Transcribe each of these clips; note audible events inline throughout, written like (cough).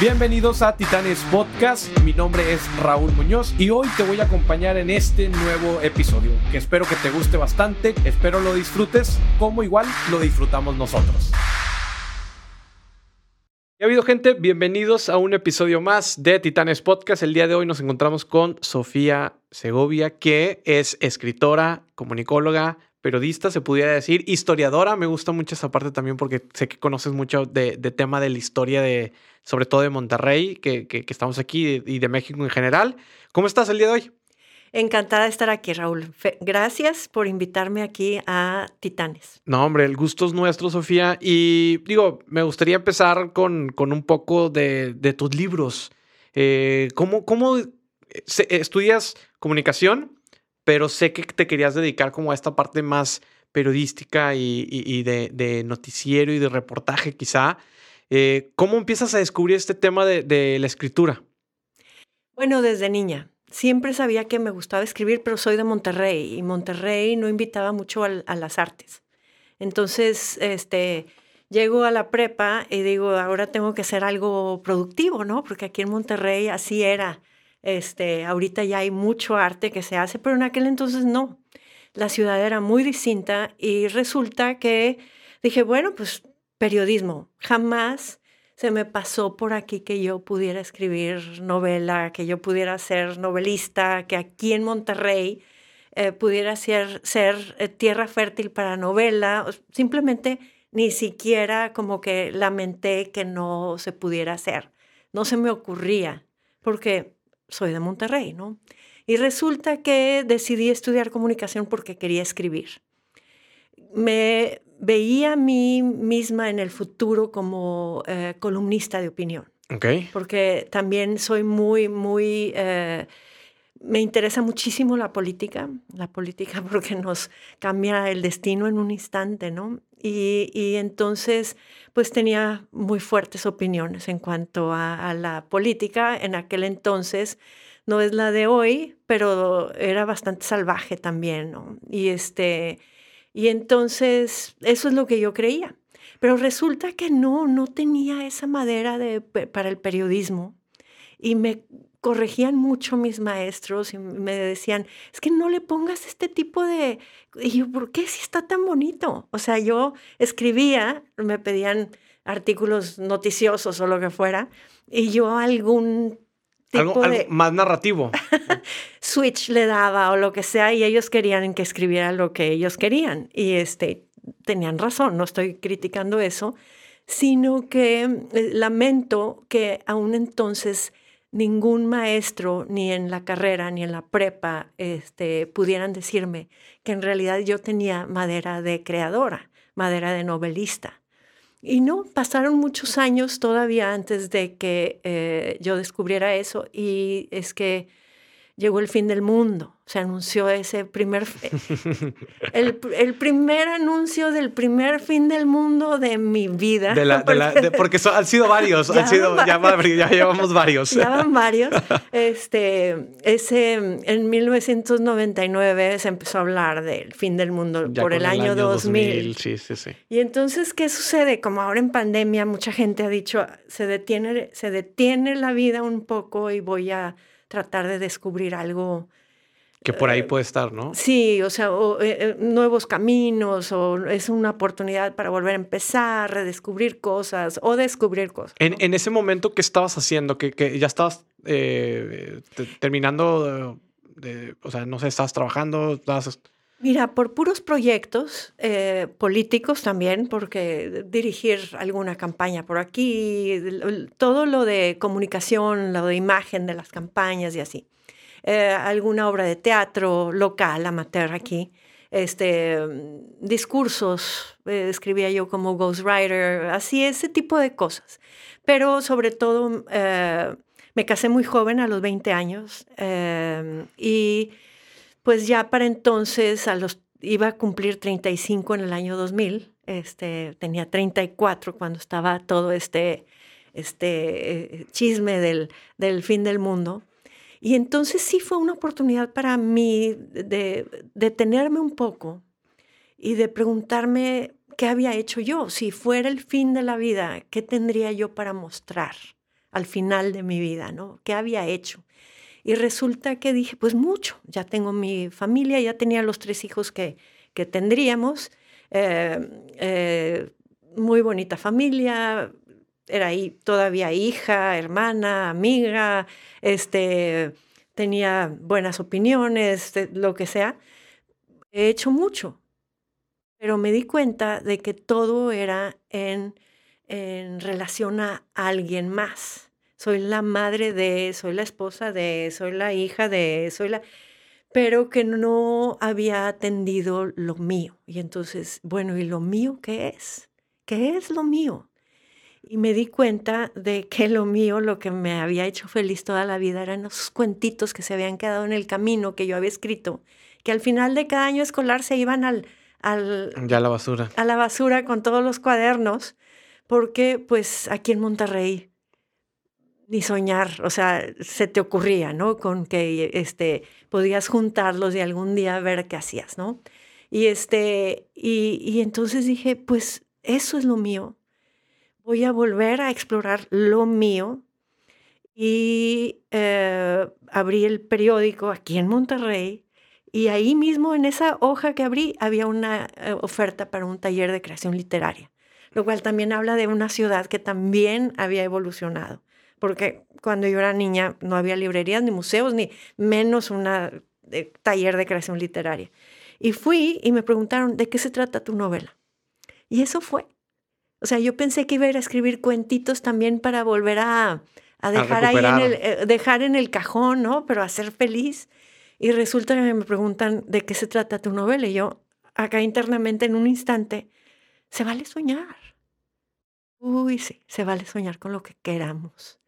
Bienvenidos a Titanes Podcast, mi nombre es Raúl Muñoz y hoy te voy a acompañar en este nuevo episodio que espero que te guste bastante, espero lo disfrutes como igual lo disfrutamos nosotros. ¿Ya ha habido gente? Bienvenidos a un episodio más de Titanes Podcast. El día de hoy nos encontramos con Sofía Segovia, que es escritora, comunicóloga, periodista, se pudiera decir, historiadora. Me gusta mucho esa parte también porque sé que conoces mucho de, tema de la historia de, sobre todo de Monterrey, que, que, estamos aquí y de México en general. ¿Cómo estás el día de hoy? Encantada de estar aquí, Raúl. Gracias por invitarme aquí a Titanes. No, hombre, el gusto es nuestro, Sofía. Y digo, me gustaría empezar con, con un poco de, de tus libros. Eh, ¿Cómo, cómo estudias comunicación? pero sé que te querías dedicar como a esta parte más periodística y, de, noticiero y de reportaje quizá. Eh, ¿Cómo empiezas a descubrir este tema de, la escritura? Bueno, desde niña. Siempre sabía que me gustaba escribir, pero soy de Monterrey y Monterrey no invitaba mucho a, a las artes. Entonces, este, llego a la prepa y digo, ahora tengo que hacer algo productivo, ¿no? Porque aquí en Monterrey así era. Este, ahorita ya hay mucho arte que se hace, pero en aquel entonces no. La ciudad era muy distinta y resulta que dije, bueno, pues periodismo. Jamás se me pasó por aquí que yo pudiera escribir novela, que yo pudiera ser novelista, que aquí en Monterrey eh, pudiera ser, ser eh, tierra fértil para novela. Simplemente ni siquiera como que lamenté que no se pudiera hacer. No se me ocurría, porque soy de Monterrey, ¿no? Y resulta que decidí estudiar comunicación porque quería escribir. Me veía a mí misma en el futuro como eh, columnista de opinión. Okay. Porque también soy muy, muy... Eh, me interesa muchísimo la política, la política (laughs) porque nos cambia el destino en un instante, ¿no? Y, y entonces, pues tenía muy fuertes opiniones en cuanto a, a, la política. En aquel entonces, no es la de hoy, pero era bastante salvaje también, ¿no? Y, este, y entonces, eso es lo que yo creía. Pero resulta que no, no tenía esa madera de, para el periodismo. Y me corregían mucho mis maestros y me decían, es que no le pongas este tipo de... Y yo, ¿por qué si está tan bonito? O sea, yo escribía, me pedían artículos noticiosos o lo que fuera, y yo algún tipo de... más narrativo. (laughs) switch le daba o lo que sea, y ellos querían que escribiera lo que ellos querían. Y este, tenían razón, no estoy criticando eso, sino que eh, lamento que aún entonces ningún maestro, ni en la carrera, ni en la prepa, este, pudieran decirme que en realidad yo tenía madera de creadora, madera de novelista. Y no, pasaron muchos años todavía antes de que eh, yo descubriera eso y es que llegó el fin del mundo. Se anunció ese primer, el, (laughs) el primer anuncio del primer fin del mundo de mi vida. (laughs) porque, han sido varios, han sido, ya, ya, llevamos varios. Ya van varios. (laughs) Este, ese, en 1999 se empezó a hablar del fin del mundo por el año, 2000. Sí, sí, sí. Y entonces, ¿qué sucede? Como ahora en pandemia mucha gente ha dicho, se detiene, se detiene la vida un poco y voy a tratar de descubrir algo. Que por ahí eh, puede estar, ¿no? Sí, o sea, o, eh, eh, nuevos caminos, o es una oportunidad para volver a empezar, redescubrir cosas o descubrir cosas. En, en ese momento, ¿qué estabas haciendo? ¿Que, que ya estabas terminando, de, o sea, no sé, estabas trabajando, estabas... Mira, por puros proyectos eh, políticos también, porque dirigir alguna campaña por aquí, todo lo de comunicación, lo de imagen de las campañas y así. Eh, alguna obra de teatro local, amateur aquí. Este, discursos, eh, escribía yo como ghostwriter, así, ese tipo de cosas. Pero sobre todo, me casé muy joven, a los 20 años, y pues ya para entonces a los, iba a cumplir 35 en el año 2000, este, tenía 34 cuando estaba todo este, este eh, chisme del, del fin del mundo. Y entonces sí fue una oportunidad para mí de detenerme un poco y de preguntarme qué había hecho yo. Si fuera el fin de la vida, ¿qué tendría yo para mostrar al final de mi vida, ¿no? ¿Qué había hecho? Y resulta que dije, pues mucho, ya tengo mi familia, ya tenía los tres hijos que, que tendríamos, eh, eh, muy bonita familia, era ahí todavía hija, hermana, amiga, este, tenía buenas opiniones, lo que sea. He hecho mucho, pero me di cuenta de que todo era en, en relación a alguien más. Soy la madre de, soy la esposa de, soy la hija de, soy la... Pero que no había atendido lo mío. Y entonces, bueno, ¿y lo mío qué es? ¿Qué es lo mío? Y me di cuenta de que lo mío, lo que me había hecho feliz toda la vida, eran esos cuentitos que se habían quedado en el camino que yo había escrito, que al final de cada año escolar se iban al... al ya a la basura. A la basura con todos los cuadernos, porque pues aquí en Monterrey ni soñar, o sea, se te ocurría, ¿no? Con que este, podías juntarlos y algún día ver qué hacías, ¿no? Y, este, y, entonces dije, pues eso es lo mío, voy a volver a explorar lo mío y eh, abrí el periódico aquí en Monterrey y ahí mismo en esa hoja que abrí había una eh, oferta para un taller de creación literaria, lo cual también habla de una ciudad que también había evolucionado, porque cuando yo era niña no había librerías ni museos ni menos un eh, taller de creación literaria. Y fui y me preguntaron, ¿de qué se trata tu novela? Y eso fue. O sea, yo pensé que iba a ir a escribir cuentitos también para volver a, dejar ahí en el, eh, dejar en el cajón, ¿no? Pero a ser feliz. Y resulta que me preguntan de qué se trata tu novela. Y yo, acá internamente, en un instante, se vale soñar. Uy, sí, se vale soñar con lo que queramos.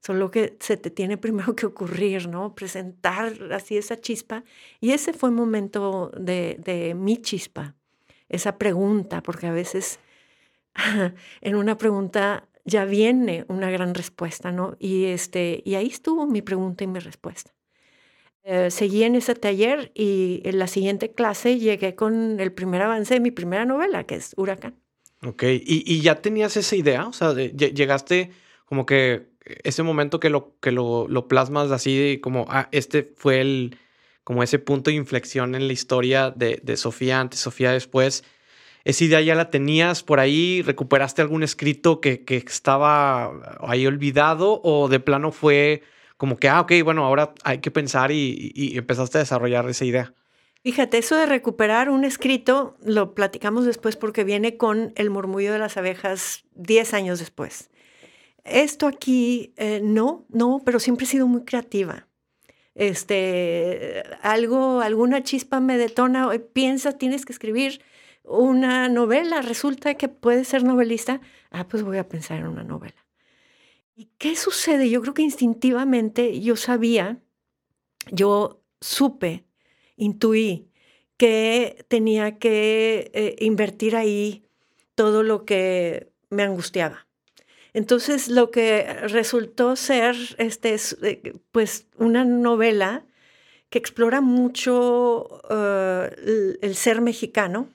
Solo que se te tiene primero que ocurrir, ¿no? Presentar así esa chispa. Y ese fue el momento de, mi chispa, esa pregunta, porque a veces (laughs) en una pregunta ya viene una gran respuesta, ¿no? Y, este, y ahí estuvo mi pregunta y mi respuesta. Eh, seguí en ese taller y en la siguiente clase llegué con el primer avance de mi primera novela, que es Huracán. Ok, ¿y, ya tenías esa idea? O sea, llegaste como que ese momento que lo, que lo, plasmas así, como, ah, este fue el, como ese punto de inflexión en la historia de, de Sofía antes, Sofía después esa idea ya la tenías por ahí, recuperaste algún escrito que, estaba ahí olvidado o de plano fue como que, ah, ok, bueno, ahora hay que pensar y, empezaste a desarrollar esa idea. Fíjate, eso de recuperar un escrito lo platicamos después porque viene con el murmullo de las abejas 10 años después. Esto aquí, eh, no, no, pero siempre he sido muy creativa. Este, algo, alguna chispa me detona, piensa, tienes que escribir una novela, resulta que puede ser novelista, ah, pues voy a pensar en una novela. ¿Y qué sucede? Yo creo que instintivamente yo sabía, yo supe, intuí que tenía que eh, invertir ahí todo lo que me angustiaba. Entonces lo que resultó ser este, eh, pues una novela que explora mucho eh, el ser mexicano,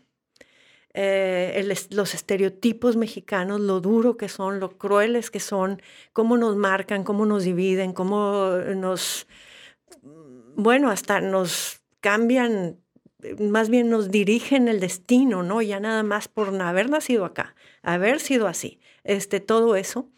eh, los estereotipos mexicanos, lo duro que son, lo crueles que son, cómo nos marcan, cómo nos dividen, cómo nos, bueno, hasta nos cambian, más bien nos dirigen el destino, ¿no? Ya nada más por haber nacido acá, haber sido así, este, todo eso.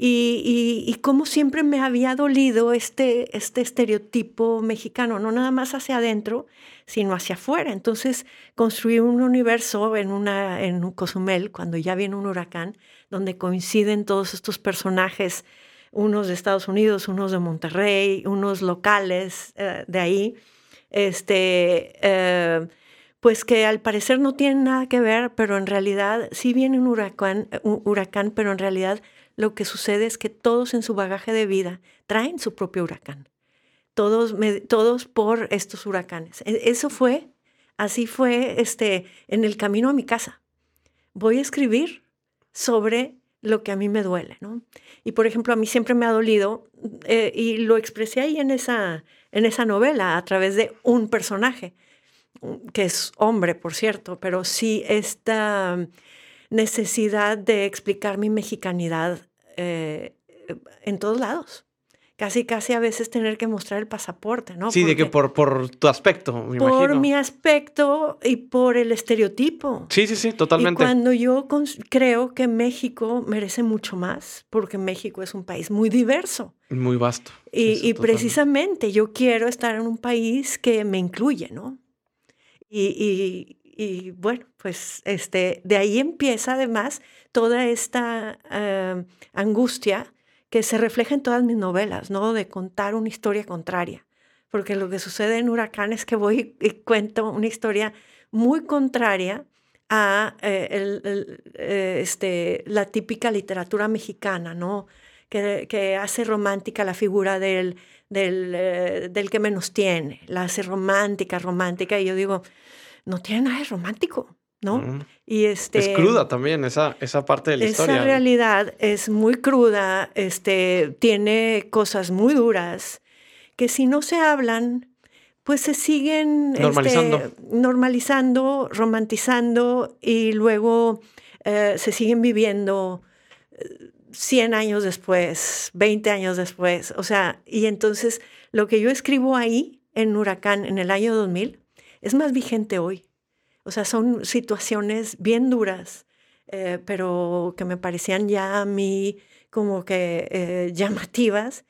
Y, y, como siempre me había dolido este, este estereotipo mexicano, no nada más hacia adentro, sino hacia afuera. Entonces construí un universo en, una, en un Cozumel, cuando ya viene un huracán, donde coinciden todos estos personajes, unos de Estados Unidos, unos de Monterrey, unos locales eh, de ahí, este, eh, pues que al parecer no tienen nada que ver, pero en realidad sí viene un huracán, un huracán, pero en realidad lo que sucede es que todos en su bagaje de vida traen su propio huracán. Todos, todos por estos huracanes. E, eso fue, así fue este, en el camino a mi casa. Voy a escribir sobre lo que a mí me duele, ¿no? Y por ejemplo, a mí siempre me ha dolido, eh, y lo expresé ahí en esa, en esa novela a través de un personaje, que es hombre, por cierto, pero sí esta necesidad de explicar mi mexicanidad eh, en todos lados casi, casi a veces tener que mostrar el pasaporte, ¿no? Sí, de que por, por tu aspecto, me por mi aspecto y por el estereotipo. Sí, sí, sí, totalmente. Y cuando yo creo que México merece mucho más, porque México es un país muy diverso. Muy vasto. Y, precisamente yo quiero estar en un país que me incluye, ¿no? Y, bueno, pues este, de ahí empieza además toda esta eh, angustia que se refleja en todas mis novelas, ¿no? De contar una historia contraria. Porque lo que sucede en Huracán es que voy y cuento una historia muy contraria a eh, eh, este, la típica literatura mexicana, ¿no? Que, que hace romántica la figura del, del, eh, del, que menos tiene, la hace romántica, romántica, y yo digo, no tiene nada de romántico. ¿no? Y este, es cruda también esa, esa parte de la historia. Esa realidad es muy cruda, este, tiene cosas muy duras que si no se hablan, pues se siguen este, normalizando, normalizando romantizando y luego eh, se siguen viviendo 100 eh, años después, 20 años después. O sea, y entonces lo que yo escribo ahí en Huracán en el año 2000 es más vigente hoy. O sea, son situaciones bien duras, eh, pero que me parecían ya a mí como que eh, llamativas,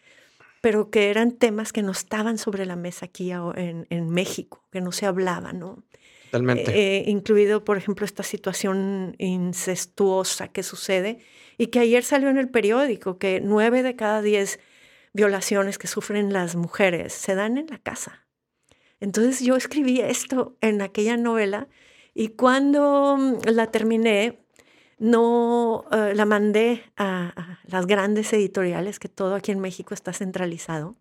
pero que eran temas que no estaban sobre la mesa aquí en, en México, que no se hablaban, ¿no? Totalmente. Eh, incluido, por ejemplo, esta situación incestuosa que sucede y que ayer salió en el periódico, que nueve de cada diez violaciones que sufren las mujeres se dan en la casa. Entonces yo escribí esto en aquella novela y cuando mm, la terminé, no eh, la mandé a, las grandes editoriales, que todo aquí en México está centralizado.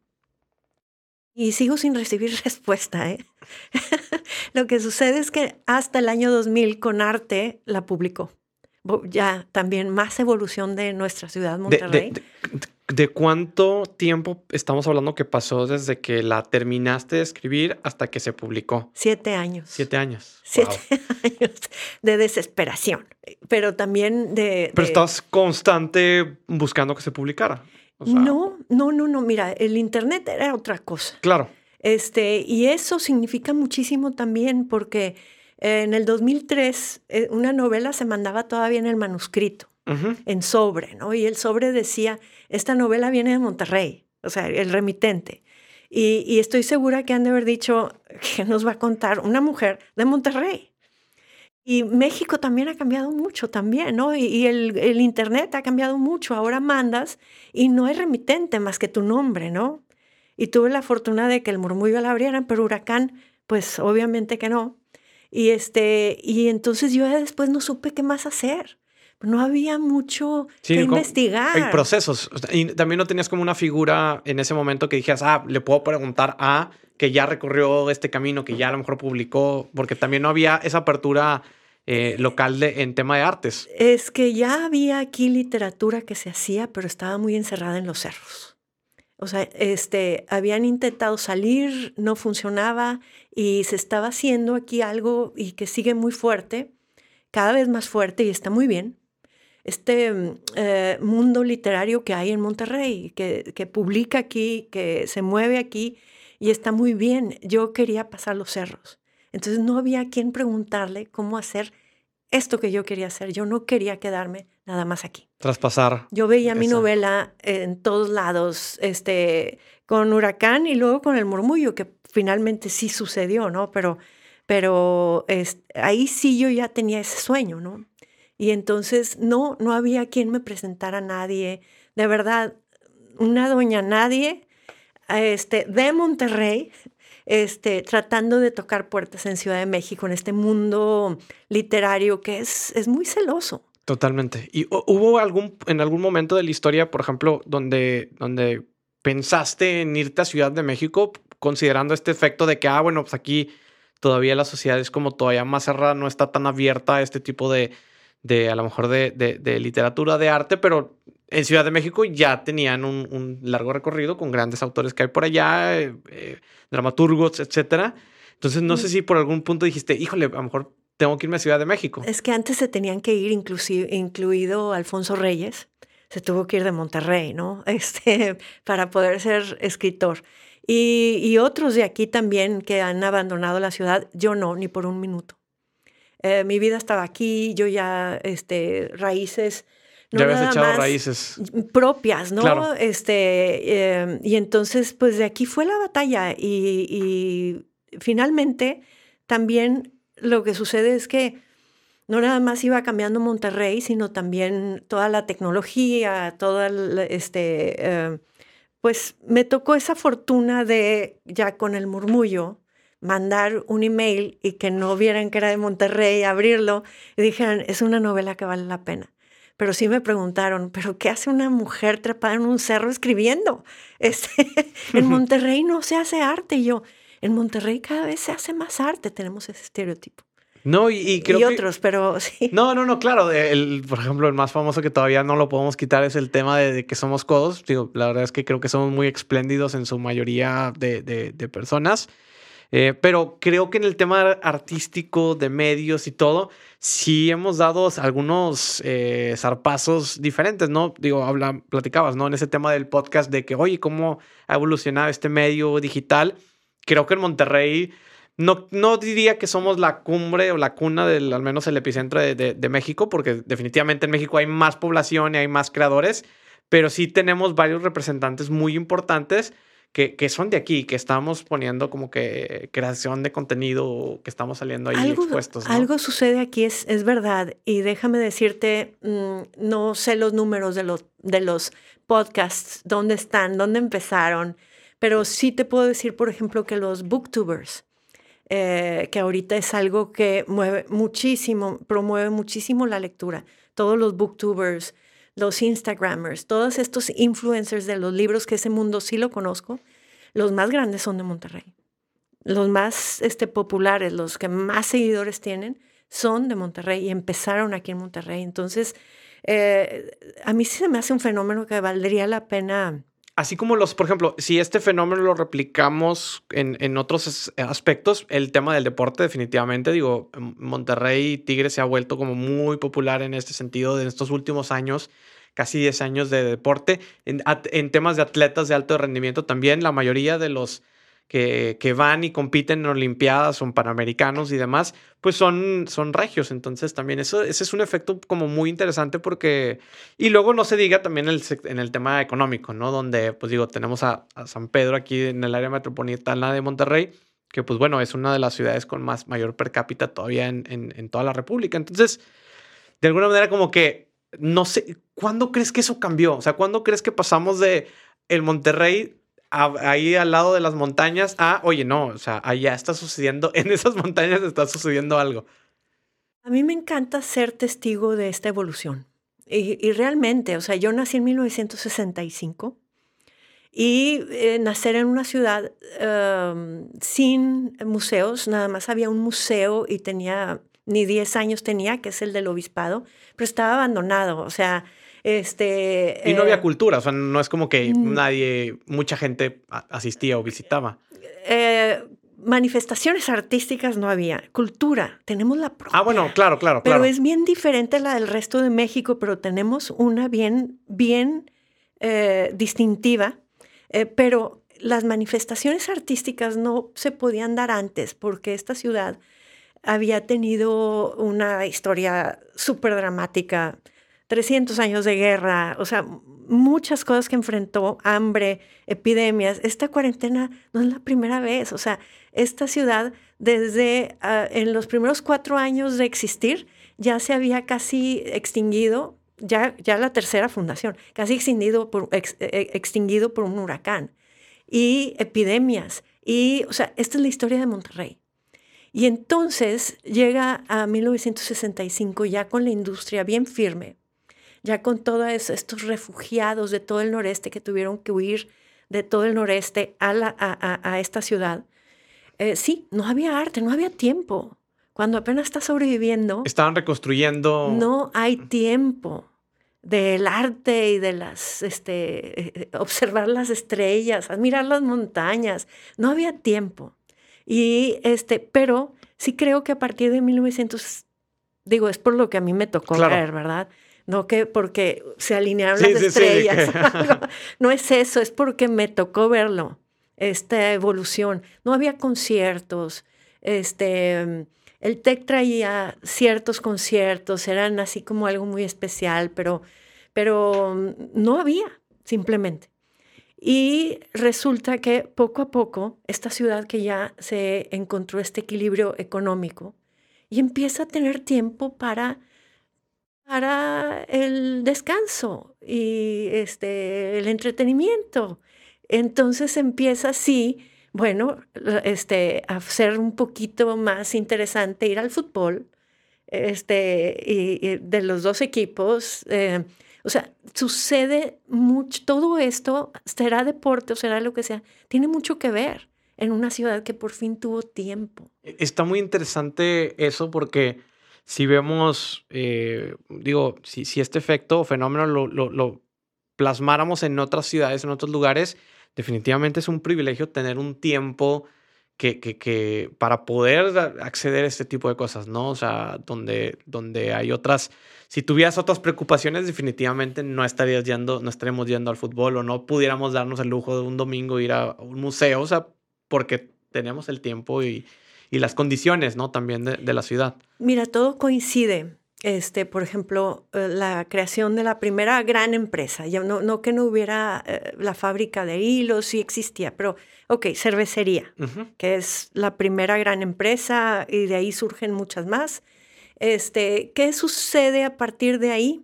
Y sigo sin recibir (laughs) respuesta. ¿eh? (laughs) Lo que sucede es que hasta el año 2000 con arte la publicó. Ya también más evolución de nuestra ciudad, Monterrey. ¿De cuánto tiempo estamos hablando que pasó desde que la terminaste de escribir hasta que se publicó? Siete años. Siete años. Siete (laughs) años de desesperación, pero también de... Pero estabas constante buscando que se publicara. no, no, no, no. Mira, el Internet era otra cosa. Claro. Este, y eso significa muchísimo también porque en el 2003 eh, una novela se mandaba todavía en el manuscrito en sobre, ¿no? Y el sobre decía, esta novela viene de Monterrey, o sea, el remitente. Y, estoy segura que han de haber dicho (laughs) que nos va a contar una mujer de Monterrey. Y México también ha cambiado mucho también, ¿no? Y, el, el, Internet ha cambiado mucho. Ahora mandas y no hay remitente más que tu nombre, ¿no? Y tuve la fortuna de que el murmullo la abrieran, pero Huracán, pues obviamente que no. Y, este, y entonces yo después no supe qué más hacer no había mucho que investigar. Hay procesos. Y también no tenías como una figura en ese momento que dijeras, ah, le puedo preguntar a que ya recorrió este camino, que ya a lo mejor publicó, porque también no había esa apertura eh, local de, en tema de artes. Es que ya había aquí literatura que se hacía, pero estaba muy encerrada en los cerros. O sea, este, habían intentado salir, no funcionaba y se estaba haciendo aquí algo y que sigue muy fuerte, cada vez más fuerte y está muy bien, este mm, eh, mundo literario que hay en Monterrey, que, que, publica aquí, que se mueve aquí y está muy bien. Yo quería pasar los cerros. Entonces no había quien preguntarle cómo hacer esto que yo quería hacer. Yo no quería quedarme nada más aquí. Traspasar. Yo veía mi novela en todos lados, este, con Huracán y luego con El Murmullo, que finalmente sí sucedió, ¿no? Pero, pero ahí sí yo ya tenía ese sueño, ¿no? Y entonces no, no había quien me presentara a nadie. De verdad, una doña nadie este, de Monterrey, este, tratando de tocar puertas en Ciudad de México, en este mundo literario que es, es muy celoso. Totalmente. ¿Y hubo algún, en algún momento de la historia, por ejemplo, donde, donde pensaste en irte a Ciudad de México, considerando este efecto de que, ah, bueno, pues aquí todavía la sociedad es como todavía más cerrada, no está tan abierta a este tipo de, de a lo mejor de, de, literatura, de arte, pero en Ciudad de México ya tenían un, un largo recorrido con grandes autores que hay por allá, eh, eh, dramaturgos, etcétera. Entonces, no sé si por algún punto dijiste, híjole, a lo mejor tengo que irme a Ciudad de México. Es que antes se tenían que ir, inclusive, incluido Alfonso Reyes, se tuvo que ir de Monterrey, ¿no? (laughs) Este, para poder ser escritor. Y, otros de aquí también que han abandonado la ciudad, yo no, ni por un minuto. Eh, mi vida estaba aquí, yo ya, este, raíces. No ya habías echado raíces. Propias, ¿no? Este, em, y entonces, pues de aquí fue la batalla. Y, y finalmente, también lo que sucede es que no nada más iba cambiando Monterrey, sino también toda la tecnología, toda este, eh, pues me tocó esa fortuna de ya con el murmullo mandar un email y que no vieran que era de Monterrey, abrirlo y dijeran, es una novela que vale la pena. Pero sí me preguntaron, ¿pero qué hace una mujer trepada en un cerro escribiendo? (laughs) Este, en Monterrey no se hace arte. Y yo, en Monterrey cada vez se hace más arte, tenemos ese estereotipo. No, y, creo y otros, pero (laughs) sí. No, no, no, claro. El, por ejemplo, el más famoso que todavía no lo podemos quitar es el tema de, que somos codos. Digo, la verdad es que creo que somos muy espléndidos en su mayoría de, de, personas. Eh, pero creo que en el tema artístico, de medios y todo, sí hemos dado algunos eh, zarpazos diferentes, ¿no? Digo, habla, platicabas, ¿no? En ese tema del podcast de que, oye, ¿cómo ha evolucionado este medio digital? Creo que en Monterrey no, no diría que somos la cumbre o la cuna del, al menos el epicentro de, México, porque definitivamente en México hay más población y hay más creadores, pero sí tenemos varios representantes muy importantes que, que son de aquí, que estamos poniendo como que creación de contenido, que estamos saliendo ahí expuestos. Algo sucede aquí, es, es verdad, y déjame decirte, mm, no sé los números de los, de los podcasts, dónde están, dónde empezaron, pero sí te puedo decir, por ejemplo, que los booktubers, eh, que ahorita es algo que mueve muchísimo, promueve muchísimo la lectura. Todos los booktubers, los Instagrammers, todos estos influencers de los libros, que ese mundo sí lo conozco, los más grandes son de Monterrey. Los más este, populares, los que más seguidores tienen, son de Monterrey y empezaron aquí en Monterrey. Entonces, eh, a mí sí se me hace un fenómeno que valdría la pena así como los, por ejemplo, si este fenómeno lo replicamos en, otros aspectos, el tema del deporte definitivamente, digo, Monterrey Tigre se ha vuelto como muy popular en este sentido en estos últimos años, casi 10 años de deporte. en temas de atletas de alto rendimiento también, la mayoría de los que, van y compiten en Olimpiadas o Panamericanos y demás, pues son, son regios. Entonces también eso, ese es un efecto como muy interesante porque... Y luego no se diga también el, en el tema económico, ¿no? Donde, pues digo, tenemos a, San Pedro aquí en el área metropolitana de Monterrey, que pues bueno, es una de las ciudades con más mayor per cápita todavía en, en, en toda la República. Entonces, de alguna manera como que, no sé, ¿cuándo crees que eso cambió? O sea, ¿cuándo crees que pasamos de el Monterrey ahí al lado de las montañas ah, oye, no, o sea, allá está sucediendo, (laughs) en esas montañas está sucediendo algo. A mí me encanta ser testigo de esta evolución. Y, realmente, o sea, yo nací en 1965 y eh, nacer en una ciudad em, sin museos, nada más había un museo y tenía, ni 10 años tenía, que es el del obispado, pero estaba abandonado, o sea, este, y no había eh, cultura, o sea, no es como que nadie, mucha gente asistía o visitaba. Eh, manifestaciones artísticas no había, cultura, tenemos la propia. Ah, bueno, claro, claro, Pero es bien diferente la del resto de México, pero tenemos una bien, bien eh, distintiva, pero las manifestaciones artísticas no se podían dar antes porque esta ciudad había tenido una historia súper dramática 300 años de guerra, o sea, muchas cosas que enfrentó, hambre, epidemias. Esta cuarentena no es la primera vez, o sea, esta ciudad desde ah, en los primeros cuatro años de existir ya se había casi extinguido, ya, ya la tercera fundación, casi extinguido por, e, e, extinguido por un huracán y epidemias. Y, o sea, esta es la historia de Monterrey. Y entonces llega a 1965 ya con la industria bien firme, ya con todos estos refugiados de todo el noreste que tuvieron que huir de todo el noreste a, la, a, esta ciudad, eh, sí, no había arte, no había tiempo. Cuando apenas está sobreviviendo. Estaban reconstruyendo. No hay tiempo del arte y de las, este, eh, observar las estrellas, admirar las montañas. No había tiempo. Y este, pero sí creo que a partir de 1900, digo, es por lo que a mí me tocó ver, ¿verdad? No que porque se alinearon las estrellas. (laughs) no es eso, es porque me tocó verlo, esta evolución. No había conciertos, este, el TEC traía ciertos conciertos, eran así como algo muy especial, pero, pero no había, simplemente. Y resulta que poco a poco esta ciudad que ya se encontró este equilibrio económico y empieza a tener tiempo para, para el descanso y este, el entretenimiento. Entonces empieza así, bueno, este, a ser un poquito más interesante ir al fútbol este, y, de los dos equipos. Eh, o sea, sucede mucho, todo esto, será deporte o será lo que sea, tiene mucho que ver en una ciudad que por fin tuvo tiempo. E, está muy interesante eso porque si vemos, eh, digo, si, si, este efecto o fenómeno lo, lo, plasmáramos en otras ciudades, en otros lugares, definitivamente es un privilegio tener un tiempo que, que, que, para poder acceder a este tipo de cosas, ¿no? O sea, donde, donde hay otras si tuvieras otras preocupaciones, definitivamente no estarías yendo, no estaríamos yendo al fútbol o no pudiéramos darnos el lujo de un domingo ir a un museo, o sea, porque tenemos el tiempo y, y las condiciones, ¿no? También de, de, la ciudad. Mira, todo coincide. Este, por ejemplo, eh, la creación de la primera gran empresa. Ya no, no que no hubiera eh, la fábrica de hilos, sí existía, pero, ok, cervecería, que es la primera gran empresa y de ahí surgen muchas más. Este, ¿Qué sucede a partir de ahí?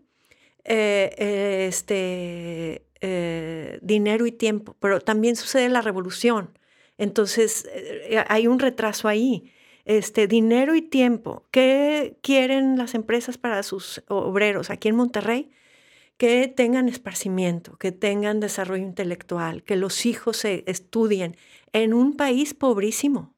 Eh, este, eh, dinero y tiempo, pero también sucede la revolución. Entonces, eh, hay un retraso ahí. Este, dinero y tiempo. ¿Qué quieren las empresas para sus obreros aquí en Monterrey? Que tengan esparcimiento, que tengan desarrollo intelectual, que los hijos se estudien en un país pobrísimo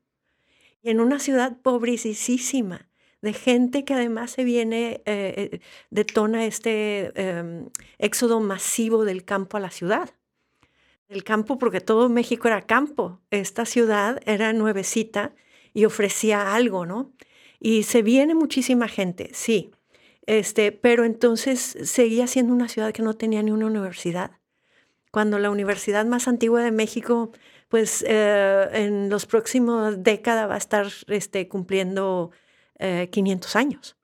y en una ciudad pobrísima de gente que además se viene, eh, eh, detona este em, éxodo masivo del campo a la ciudad. El campo, porque todo México era campo. Esta ciudad era nuevecita y ofrecía algo, ¿no? Y se viene muchísima gente, sí. Este, pero entonces seguía siendo una ciudad que no tenía ni una universidad. Cuando la universidad más antigua de México, pues eh, en los próximos décadas va a estar este, cumpliendo 500 eh, años.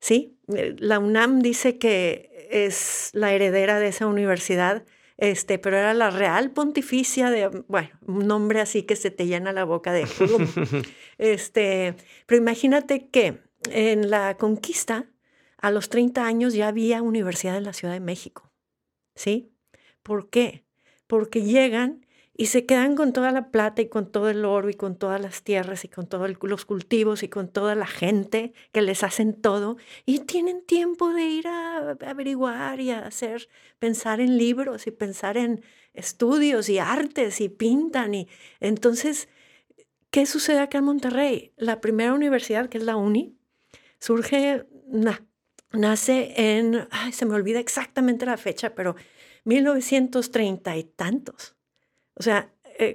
¿sí? Eh, la UNAM dice que es la heredera de esa universidad, este, pero era la Real Pontificia de, bueno, un nombre así que se te llena la boca de... (laughs) este, pero imagínate que en la conquista, a los 30 años ya había universidad en la Ciudad de México. ¿Sí? ¿Por qué? Porque llegan y se quedan con toda la plata y con todo el oro y con todas las tierras y con todos los cultivos y con toda la gente que les hacen todo y tienen tiempo de ir a averiguar y a hacer, pensar en libros y pensar en estudios y artes y pintan y entonces, ¿qué sucede acá en Monterrey? La primera universidad, que es la UNI, surge, nace en, ay, se me olvida exactamente la fecha, pero 1930 y tantos. O sea,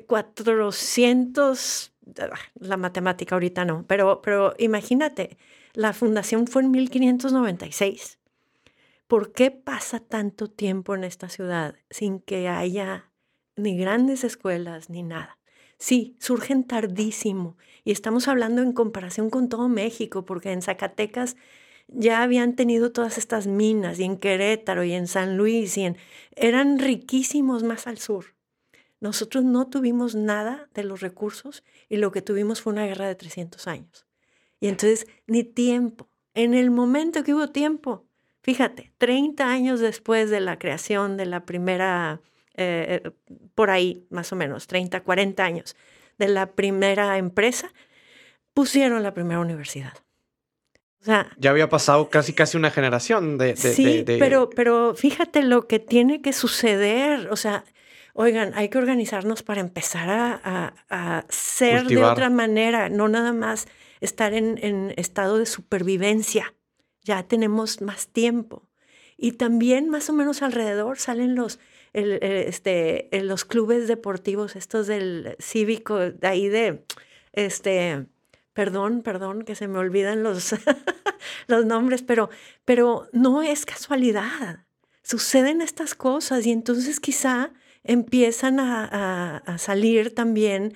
400, eh, ah, la matemática ahorita no, pero, pero imagínate, la fundación fue en 1596. ¿Por qué pasa tanto tiempo en esta ciudad sin que haya ni grandes escuelas ni nada? Sí, surgen tardísimo y estamos hablando en comparación con todo México, porque en Zacatecas ya habían tenido todas estas minas y en Querétaro y en San Luis y en, eran riquísimos más al sur. Nosotros no tuvimos nada de los recursos y lo que tuvimos fue una guerra de 300 años. Y entonces, ni tiempo. En el momento que hubo tiempo, fíjate, 30 años después de la creación de la primera, eh, eh, por ahí más o menos, 30, 40 años de la primera empresa, pusieron la primera universidad. O sea, ya había pasado casi casi una generación de... sí, Pero, pero fíjate lo que tiene que suceder. O sea, oigan, hay que organizarnos para empezar a, ser de otra manera, no nada más estar en, estado de supervivencia. Ya tenemos más tiempo. Y también más o menos alrededor salen los, este, los clubes deportivos, estos del cívico, de ahí de, este, perdón, perdón, que se me olvidan los, (laughs) los nombres, pero, pero no es casualidad. Suceden estas cosas y entonces quizá empiezan a, a, salir también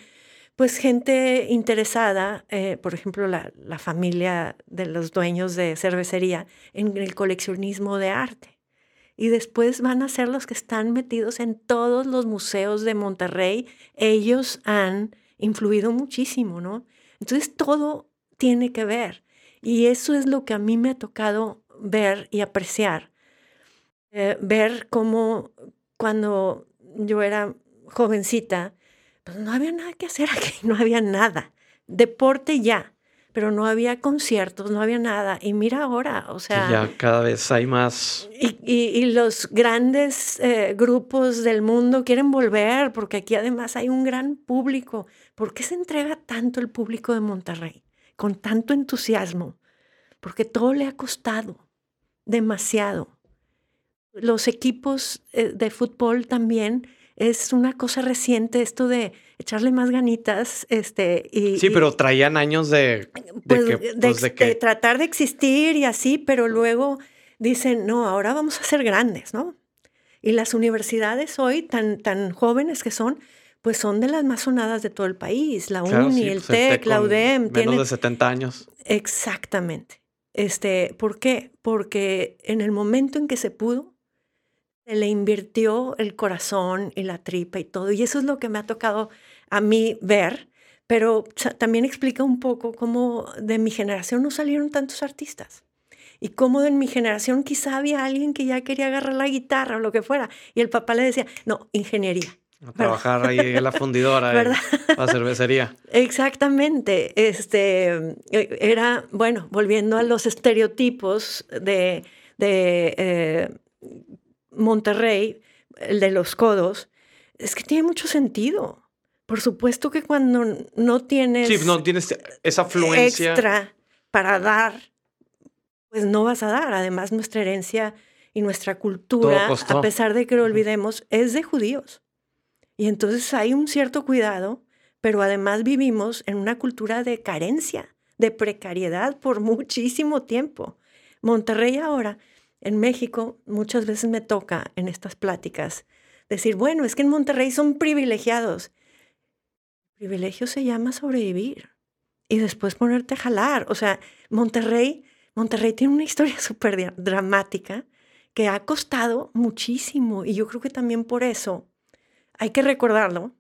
pues gente interesada, eh, por ejemplo, la, la, familia de los dueños de cervecería en el coleccionismo de arte. Y después van a ser los que están metidos en todos los museos de Monterrey. Ellos han influido muchísimo, ¿no? Entonces todo tiene que ver. Y eso es lo que a mí me ha tocado ver y apreciar. Eh, ver cómo cuando yo era jovencita, pues no había nada que hacer aquí, (laughs) no había nada. Deporte ya, pero no había conciertos, no había nada. Y mira ahora, o sea... ya cada vez hay más... Y, y, los grandes eh, grupos del mundo quieren volver, porque aquí además hay un gran público. ¿Por qué se entrega tanto el público de Monterrey? Con tanto entusiasmo. Porque todo le ha costado demasiado. Los equipos eh, de fútbol también es una cosa reciente esto de echarle más ganitas. Este, y, sí, pero traían años de, pues, pues, de, tratar de existir y así, pero luego dicen, no, ahora vamos a ser grandes, ¿no? Y las universidades hoy, tan, tan jóvenes que son, pues son de las más sonadas de todo el país. La UNI, el pues, TEC, la UDEM. Menos de 70 años. Exactamente. Este, ¿Por qué? Porque en el momento en que se pudo, se le invirtió el corazón y la tripa y todo. Y eso es lo que me ha tocado a mí ver, pero también explica un poco cómo de mi generación no salieron tantos artistas. Y cómo en mi generación quizá había alguien que ya quería agarrar la guitarra o lo que fuera. Y el papá le decía, no, ingeniería. A trabajar ahí en la fundidora, la cervecería. (laughs) Exactamente. Este, e, era, bueno, volviendo a los estereotipos de, de eh, Monterrey, el de los codos, es que tiene mucho sentido. Por supuesto que cuando no tienes... Sí, no tienes esa afluencia. Extra para dar, pues no vas a dar. Además, nuestra herencia y nuestra cultura, a pesar de que lo olvidemos, es de judíos. Y entonces hay un cierto cuidado, pero además vivimos en una cultura de carencia, de precariedad por (laughs) muchísimo tiempo. Monterrey ahora en México muchas veces me toca en estas pláticas decir, bueno, es que en Monterrey son privilegiados. El privilegio se llama sobrevivir y después ponerte a jalar. O sea, Monterrey, Monterrey tiene una historia (laughs) súper dramática que ha costado muchísimo y yo creo que también por eso hay que recordarlo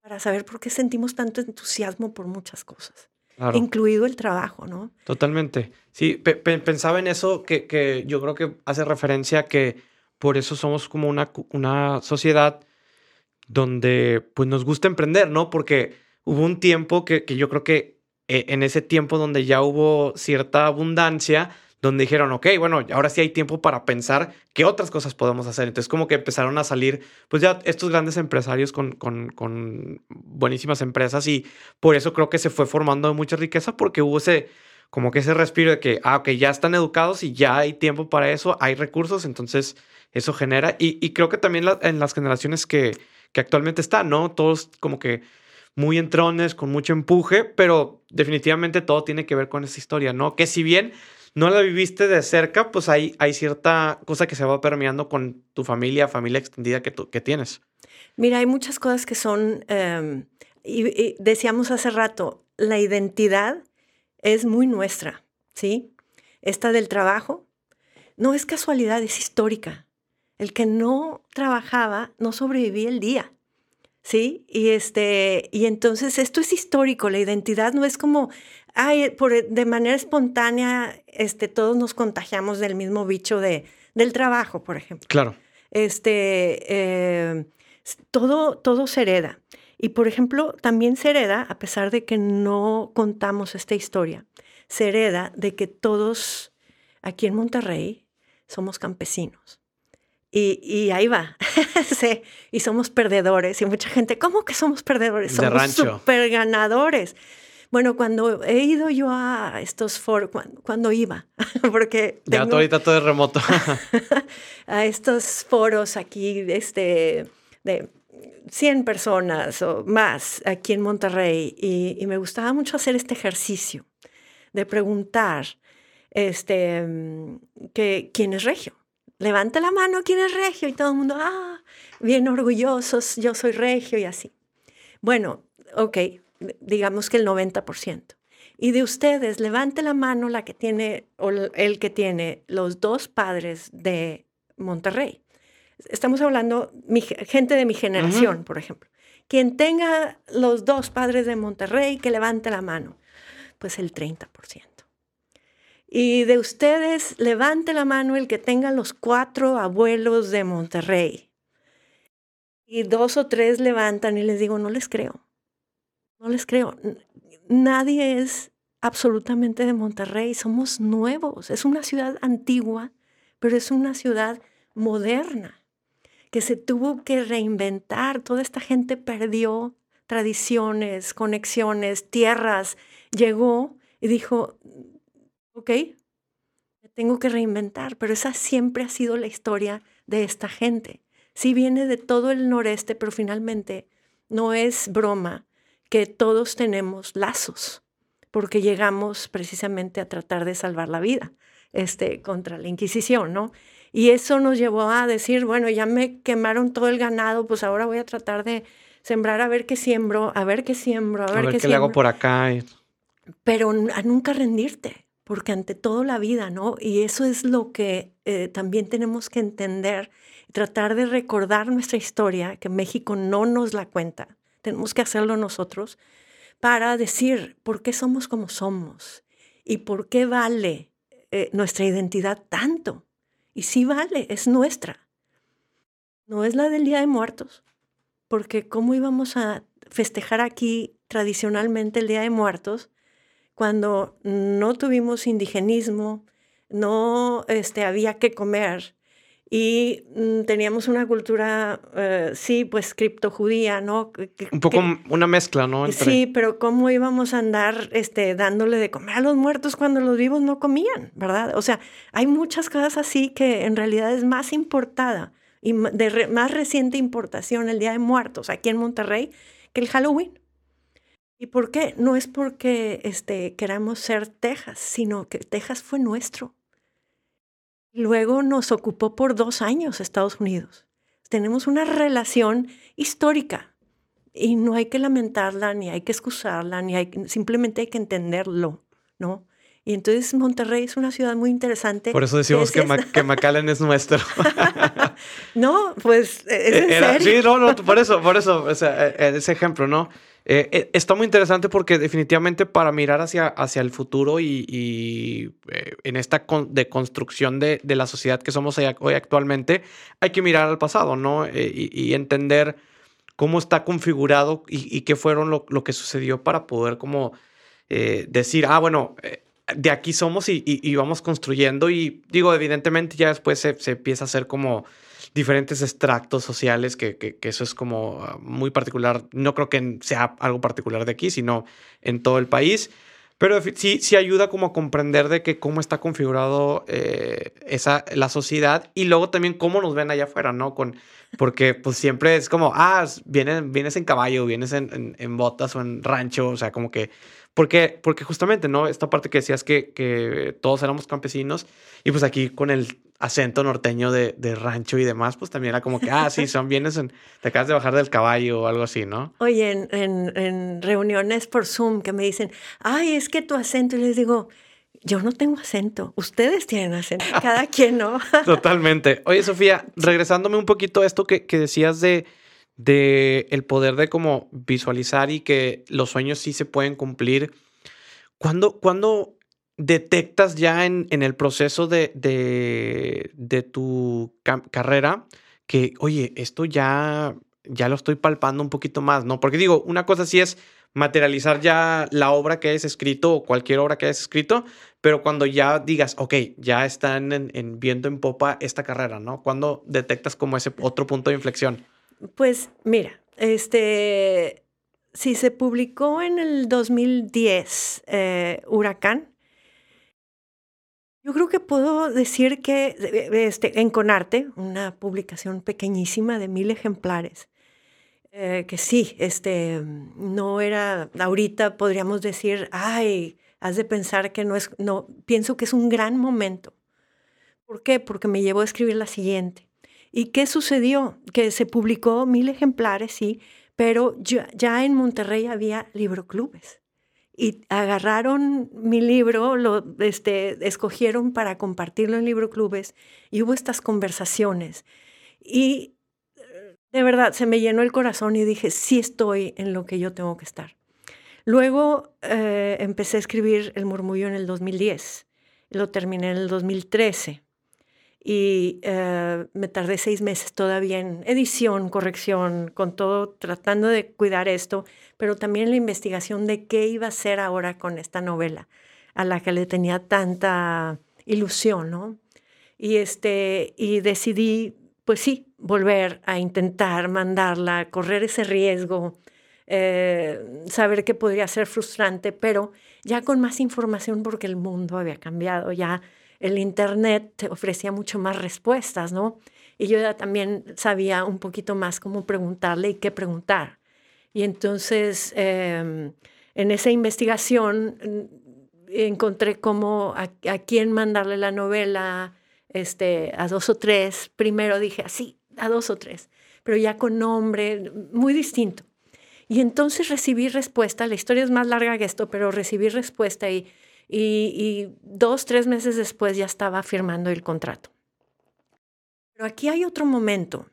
para saber por qué sentimos tanto entusiasmo por muchas cosas incluido el trabajo, ¿no? Totalmente. Sí, pensaba en eso que, que, yo creo que hace referencia a que por eso somos como una, una sociedad donde pues nos gusta emprender, ¿no? Porque hubo un tiempo que, que yo creo que eh, en ese tiempo donde ya hubo cierta abundancia, donde dijeron, ok, bueno, ahora sí hay tiempo para pensar qué otras cosas podemos hacer. Entonces, como que empezaron a salir, pues ya estos grandes empresarios con, con, con buenísimas empresas y por eso creo que se fue formando mucha riqueza porque hubo ese, como que ese respiro de que, ah, ok, ya están educados y ya hay tiempo para eso, hay recursos, entonces eso genera. Y, creo que también en las generaciones que, que actualmente están, ¿no? Todos como que muy entrones, con mucho empuje, pero definitivamente todo tiene que ver con esa historia, ¿no? Que si bien no la viviste de cerca, pues hay, hay cierta cosa que se va permeando con tu familia, familia extendida que, tú, que tienes. Mira, hay muchas cosas que son, em, y, decíamos hace rato, la identidad es muy nuestra, ¿sí? Esta del trabajo no es casualidad, es histórica. El que no trabajaba no sobrevivía el día. ¿sí? Y, este, y entonces esto es histórico, la identidad no es como, ay, por, de manera espontánea, este, todos nos contagiamos del mismo bicho de, del trabajo, por ejemplo. Claro. Este, eh, todo, todo se hereda. Y, por ejemplo, también se hereda, a pesar de que no contamos esta historia, se hereda de que todos aquí en Monterrey somos campesinos. Y, ahí va. (laughs) sí, y somos perdedores. Y mucha gente, ¿cómo que somos perdedores? Somos súper ganadores. Bueno, cuando he ido yo a estos foros, cuando, iba, (laughs) porque... Ya ahorita todo es remoto. (laughs) a estos foros aquí, este, de 100 personas o más aquí en Monterrey, y, y me gustaba mucho hacer este ejercicio de preguntar, este, mm, que quién es regio. Levante la mano, quién es regio. Y todo el mundo, ah, bien orgullosos, yo soy regio y así. Bueno, ok, digamos que el 90%. Y de ustedes, levante la mano la que tiene, o el que tiene los dos padres de Monterrey. Estamos hablando, mi, gente de mi generación, por ejemplo. Quien tenga los dos padres de Monterrey, que levante la mano. Pues el 30%. Y de ustedes, levante la mano el que tenga los cuatro abuelos de Monterrey. Y dos o tres levantan y les digo, no les creo. No les creo. Nadie es absolutamente de Monterrey. Somos nuevos. Es una ciudad antigua, pero es una ciudad moderna que se tuvo que reinventar. Toda esta gente perdió tradiciones, conexiones, tierras. Llegó y dijo, ok, tengo que reinventar, pero esa siempre ha sido la historia de esta gente. Sí viene de todo el noreste, pero finalmente no es broma que todos tenemos lazos, porque llegamos precisamente a tratar de salvar la vida este, contra la Inquisición, ¿no? Y eso nos llevó a decir, bueno, ya me quemaron todo el ganado, pues ahora voy a tratar de sembrar a ver qué siembro, a ver qué siembro, a ver, qué, le hago por acá. Pero a nunca rendirte, porque ante todo la vida, ¿no? Y eso es lo que eh, también tenemos que entender, tratar de recordar nuestra historia, que México no nos la cuenta, tenemos que hacerlo nosotros, para decir por qué somos como somos y por qué vale eh, nuestra identidad tanto. Y sí vale, es nuestra. No es la del Día de Muertos, porque ¿cómo íbamos a festejar aquí tradicionalmente el Día de Muertos cuando no tuvimos indigenismo, no este, había que comer, y mm, teníamos una cultura, eh, sí, pues criptojudía, ¿no? Un poco una mezcla, ¿no? Sí, pero ¿cómo íbamos a andar este, dándole de comer a los muertos cuando los vivos no comían, verdad? O sea, hay muchas cosas así que en realidad es más importada y de más reciente importación el Día de Muertos aquí en Monterrey que el Halloween. ¿Y por qué? No es porque este, queramos ser Texas, sino que Texas fue nuestro. Luego nos ocupó por dos años Estados Unidos. Tenemos una relación histórica y no hay que lamentarla, ni hay que excusarla, ni hay, simplemente hay que entenderlo, ¿no? Y entonces Monterrey es una ciudad muy interesante. Por eso decimos que, que, McAllen es nuestro. (laughs) no, pues es en serio. Sí, no, no, por eso, por eso, o sea, e, e, ese ejemplo, ¿no? Eh, eh, está muy interesante porque definitivamente para mirar hacia, hacia el futuro y, eh, en esta deconstrucción de, de, la sociedad que somos hoy actualmente, hay que mirar al pasado, ¿no? Y, entender cómo está configurado y, qué fueron lo, lo, que sucedió para poder como decir, ah, bueno, de aquí somos y, vamos construyendo y digo, evidentemente ya después se, se empieza a hacer como diferentes extractos sociales, que, que, eso es como ah, muy particular. No creo que sea algo particular de aquí, sino en todo el país. Pero sí, sí ayuda como a comprender de que cómo está configurado eh, esa, la sociedad y luego también cómo nos ven allá afuera, ¿no? Con, porque pues siempre es como, ah, vienes, vienes en caballo, vienes en, en, botas o en rancho, o sea, como que, porque, porque justamente, ¿no? Esta parte que decías que, que todos éramos campesinos y pues aquí con el acento norteño de, de, rancho y demás, pues también era como que, ah, sí, son bienes, en, te acabas de bajar del caballo o algo así, ¿no? Oye, en, en, en, reuniones por Zoom que me dicen, ay, es que tu acento, y les digo, yo no tengo acento, ustedes tienen acento, cada quien, ¿no? (laughs) Totalmente. Oye, Sofía, (laughs) regresándome un poquito a esto que, que decías de, de el poder de como visualizar y que los sueños sí se pueden cumplir. ¿Cuándo, ¿cuándo detectas ya en, en el proceso de, de, de tu carrera que, oye, esto ya, ya lo estoy palpando un poquito más, ¿no? Porque digo, una cosa sí es materializar ya la obra que hayas escrito o cualquier obra que hayas escrito, pero cuando ya digas, ok, ya están en, en viendo en popa esta carrera, ¿no? ¿Cuándo detectas como ese otro punto de inflexión? Pues mira, este, si se publicó en el 2010 eh, Huracán, yo creo que puedo decir que este, en Conarte, una publicación pequeñísima de mil ejemplares, eh, que sí, este, no era, ahorita podríamos decir, ay, has de pensar que no es, no, pienso que es un gran momento. ¿Por qué? Porque me llevó a escribir la siguiente. ¿Y qué sucedió? Que se publicó mil ejemplares, sí, pero ya, en Monterrey había libroclubes y agarraron mi libro, lo este, escogieron para compartirlo en libroclubes y hubo estas conversaciones. Y de verdad se me llenó el corazón y dije, sí estoy en lo que yo tengo que estar. Luego eh, empecé a escribir El murmullo en el 2010, lo terminé en el 2013 y eh, me tardé seis meses todavía en edición, corrección, con todo, tratando de cuidar esto, pero también la investigación de qué iba a hacer ahora con esta novela, a la que le tenía tanta ilusión, ¿no? Y, este, y decidí, pues sí, volver a intentar mandarla, correr ese riesgo, eh, saber que podría ser frustrante, pero ya con más información porque el mundo había cambiado, ya el Internet te ofrecía mucho más respuestas, ¿no? Y yo ya también sabía un poquito más cómo preguntarle y qué preguntar. Y entonces, em, en esa investigación, mm, encontré cómo a, quién mandarle la novela, este, a dos o tres. Primero dije así, a dos o tres, pero ya con nombre, muy distinto. Y entonces recibí respuesta, la historia es más larga que esto, pero recibí respuesta y y, dos, tres meses después ya estaba firmando el contrato. Pero aquí hay otro momento.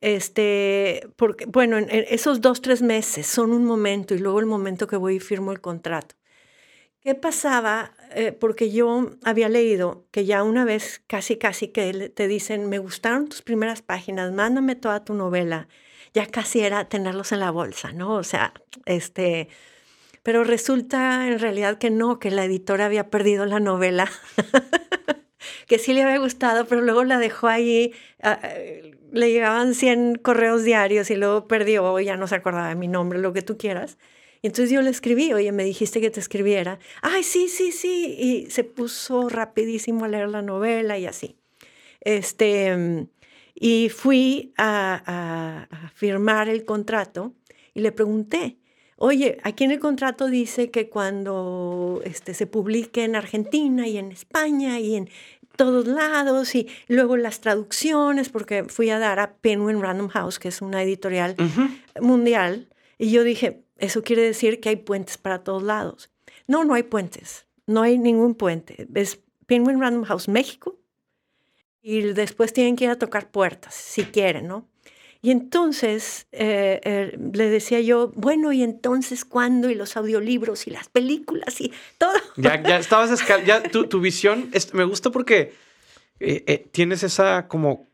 Este, porque, bueno, esos dos, tres meses son un momento y luego el momento que voy y firmo el contrato. ¿Qué pasaba? Eh, porque yo había leído que ya una vez casi, casi que te dicen, me gustaron tus primeras páginas, mándame toda tu novela. Ya casi era tenerlos en la bolsa, ¿no? O sea, este, pero resulta en realidad que no, que la editora había perdido la novela, (laughs) que sí le había gustado, pero luego la dejó ahí, ah, eh, le llegaban 100 correos diarios y luego perdió, ya no se acordaba de mi nombre, lo que tú quieras. Y entonces yo le escribí, oye, me dijiste que te escribiera. Ay, sí, sí, sí. Y se puso rapidísimo a leer la novela y así. Este, y fui a firmar el contrato y le pregunté, Oye, aquí en el contrato dice que cuando este, se publique en Argentina y en España y en todos lados y luego las traducciones, porque fui a dar a Penguin Random House, que es una editorial mundial, y yo dije, eso quiere decir que hay puentes para todos lados. No, no hay puentes, no hay ningún puente. Es Penguin Random House México y después tienen que ir a tocar puertas, si quieren, ¿no? Y entonces eh, eh, le decía yo, bueno, ¿y entonces cuándo? Y los audiolibros y las películas y todo. Ya, ya (laughs) estabas, ya tu, tu visión, me gusta porque eh, tienes esa como,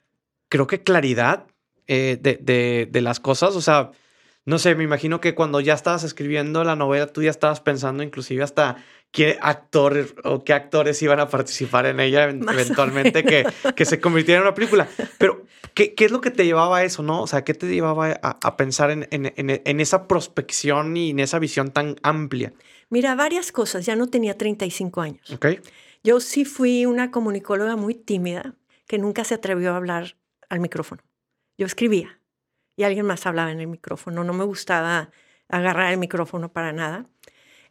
creo que claridad de, de, de las cosas, o sea, no sé, me imagino que cuando ya estabas escribiendo la novela, tú ya estabas pensando inclusive hasta qué actor o qué actores iban a participar en ella eventualmente que, que, se convirtiera en una película. Pero, ¿qué, ¿qué, es lo que te llevaba a eso, no? O sea, ¿qué te llevaba a, pensar en, en, en, esa prospección y en esa visión tan amplia? Mira, varias cosas. Ya no tenía 35 años. Okay. Yo sí fui una comunicóloga muy tímida que nunca se atrevió a hablar al micrófono. Yo escribía y alguien más hablaba en el micrófono. No me gustaba agarrar el micrófono para nada.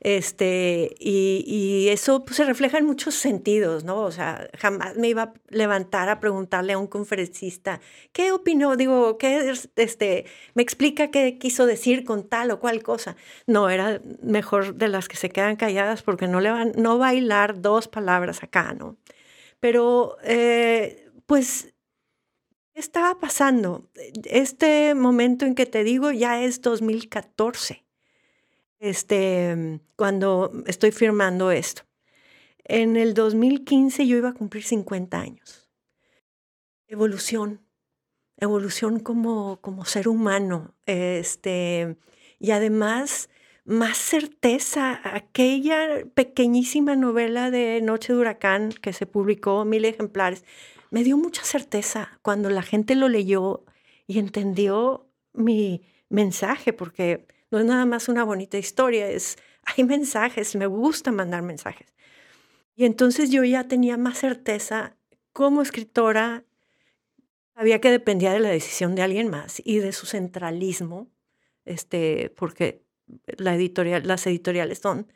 Este, y, eso pues, se refleja en muchos sentidos, ¿no? O sea, jamás me iba a levantar a preguntarle a un conferencista, ¿qué opinó? Digo, ¿qué este, me explica qué quiso decir con tal o cual cosa? No, era mejor de las que se quedan calladas porque no le van, no bailar dos palabras acá, ¿no? Pero, eh, pues ¿Qué estaba pasando? Este momento en que te digo ya es 2014, este, cuando estoy firmando esto. En el 2015 yo iba a cumplir 50 años. Evolución, evolución como, como ser humano. Este, y además, más certeza. Aquella pequeñísima novela de Noche de Huracán que se publicó, mil ejemplares, me dio mucha certeza cuando la gente lo leyó y entendió mi mensaje, porque no es nada más una bonita historia, es, hay mensajes, me gusta mandar mensajes. Y entonces yo ya tenía más certeza como escritora, sabía que dependía de la decisión de alguien más y de su centralismo, este, porque la editorial, las editoriales son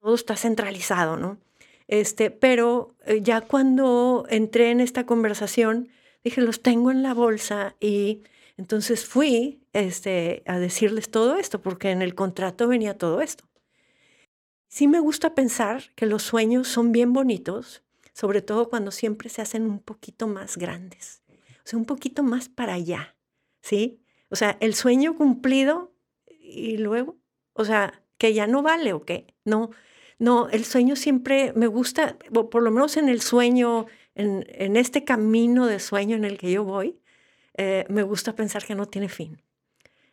todo está centralizado, ¿no? Este, pero eh, ya cuando entré en esta conversación, dije, los tengo en la bolsa y entonces fui este, a decirles todo esto, porque en el contrato venía todo esto. Sí me gusta pensar que los sueños son bien bonitos, sobre todo cuando siempre se hacen un poquito más grandes, o sea, un poquito más para allá, ¿sí? O sea, el sueño cumplido y luego, o sea, que ya no vale o qué, no, no, el sueño siempre me gusta, por lo menos en el sueño, en, este camino de sueño en el que yo voy, eh, me gusta pensar que no tiene fin.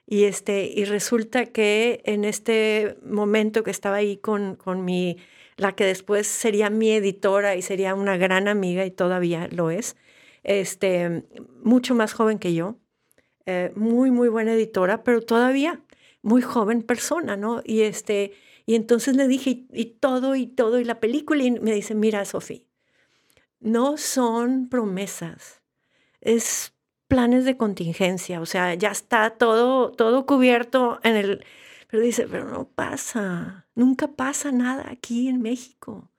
Y, este, y resulta que en este momento que estaba ahí con, con mi, la que después sería mi editora y sería una gran amiga y todavía lo es, este, mucho más joven que yo, eh, muy, muy buena editora, pero todavía muy joven persona, ¿no? Y, este, y entonces le dije, y, todo, y todo, y la película, y me dice, mira, Sofía, no son promesas, es planes de contingencia, o sea, ya está todo, todo cubierto en el... Pero dice, pero no pasa, nunca pasa nada aquí en México.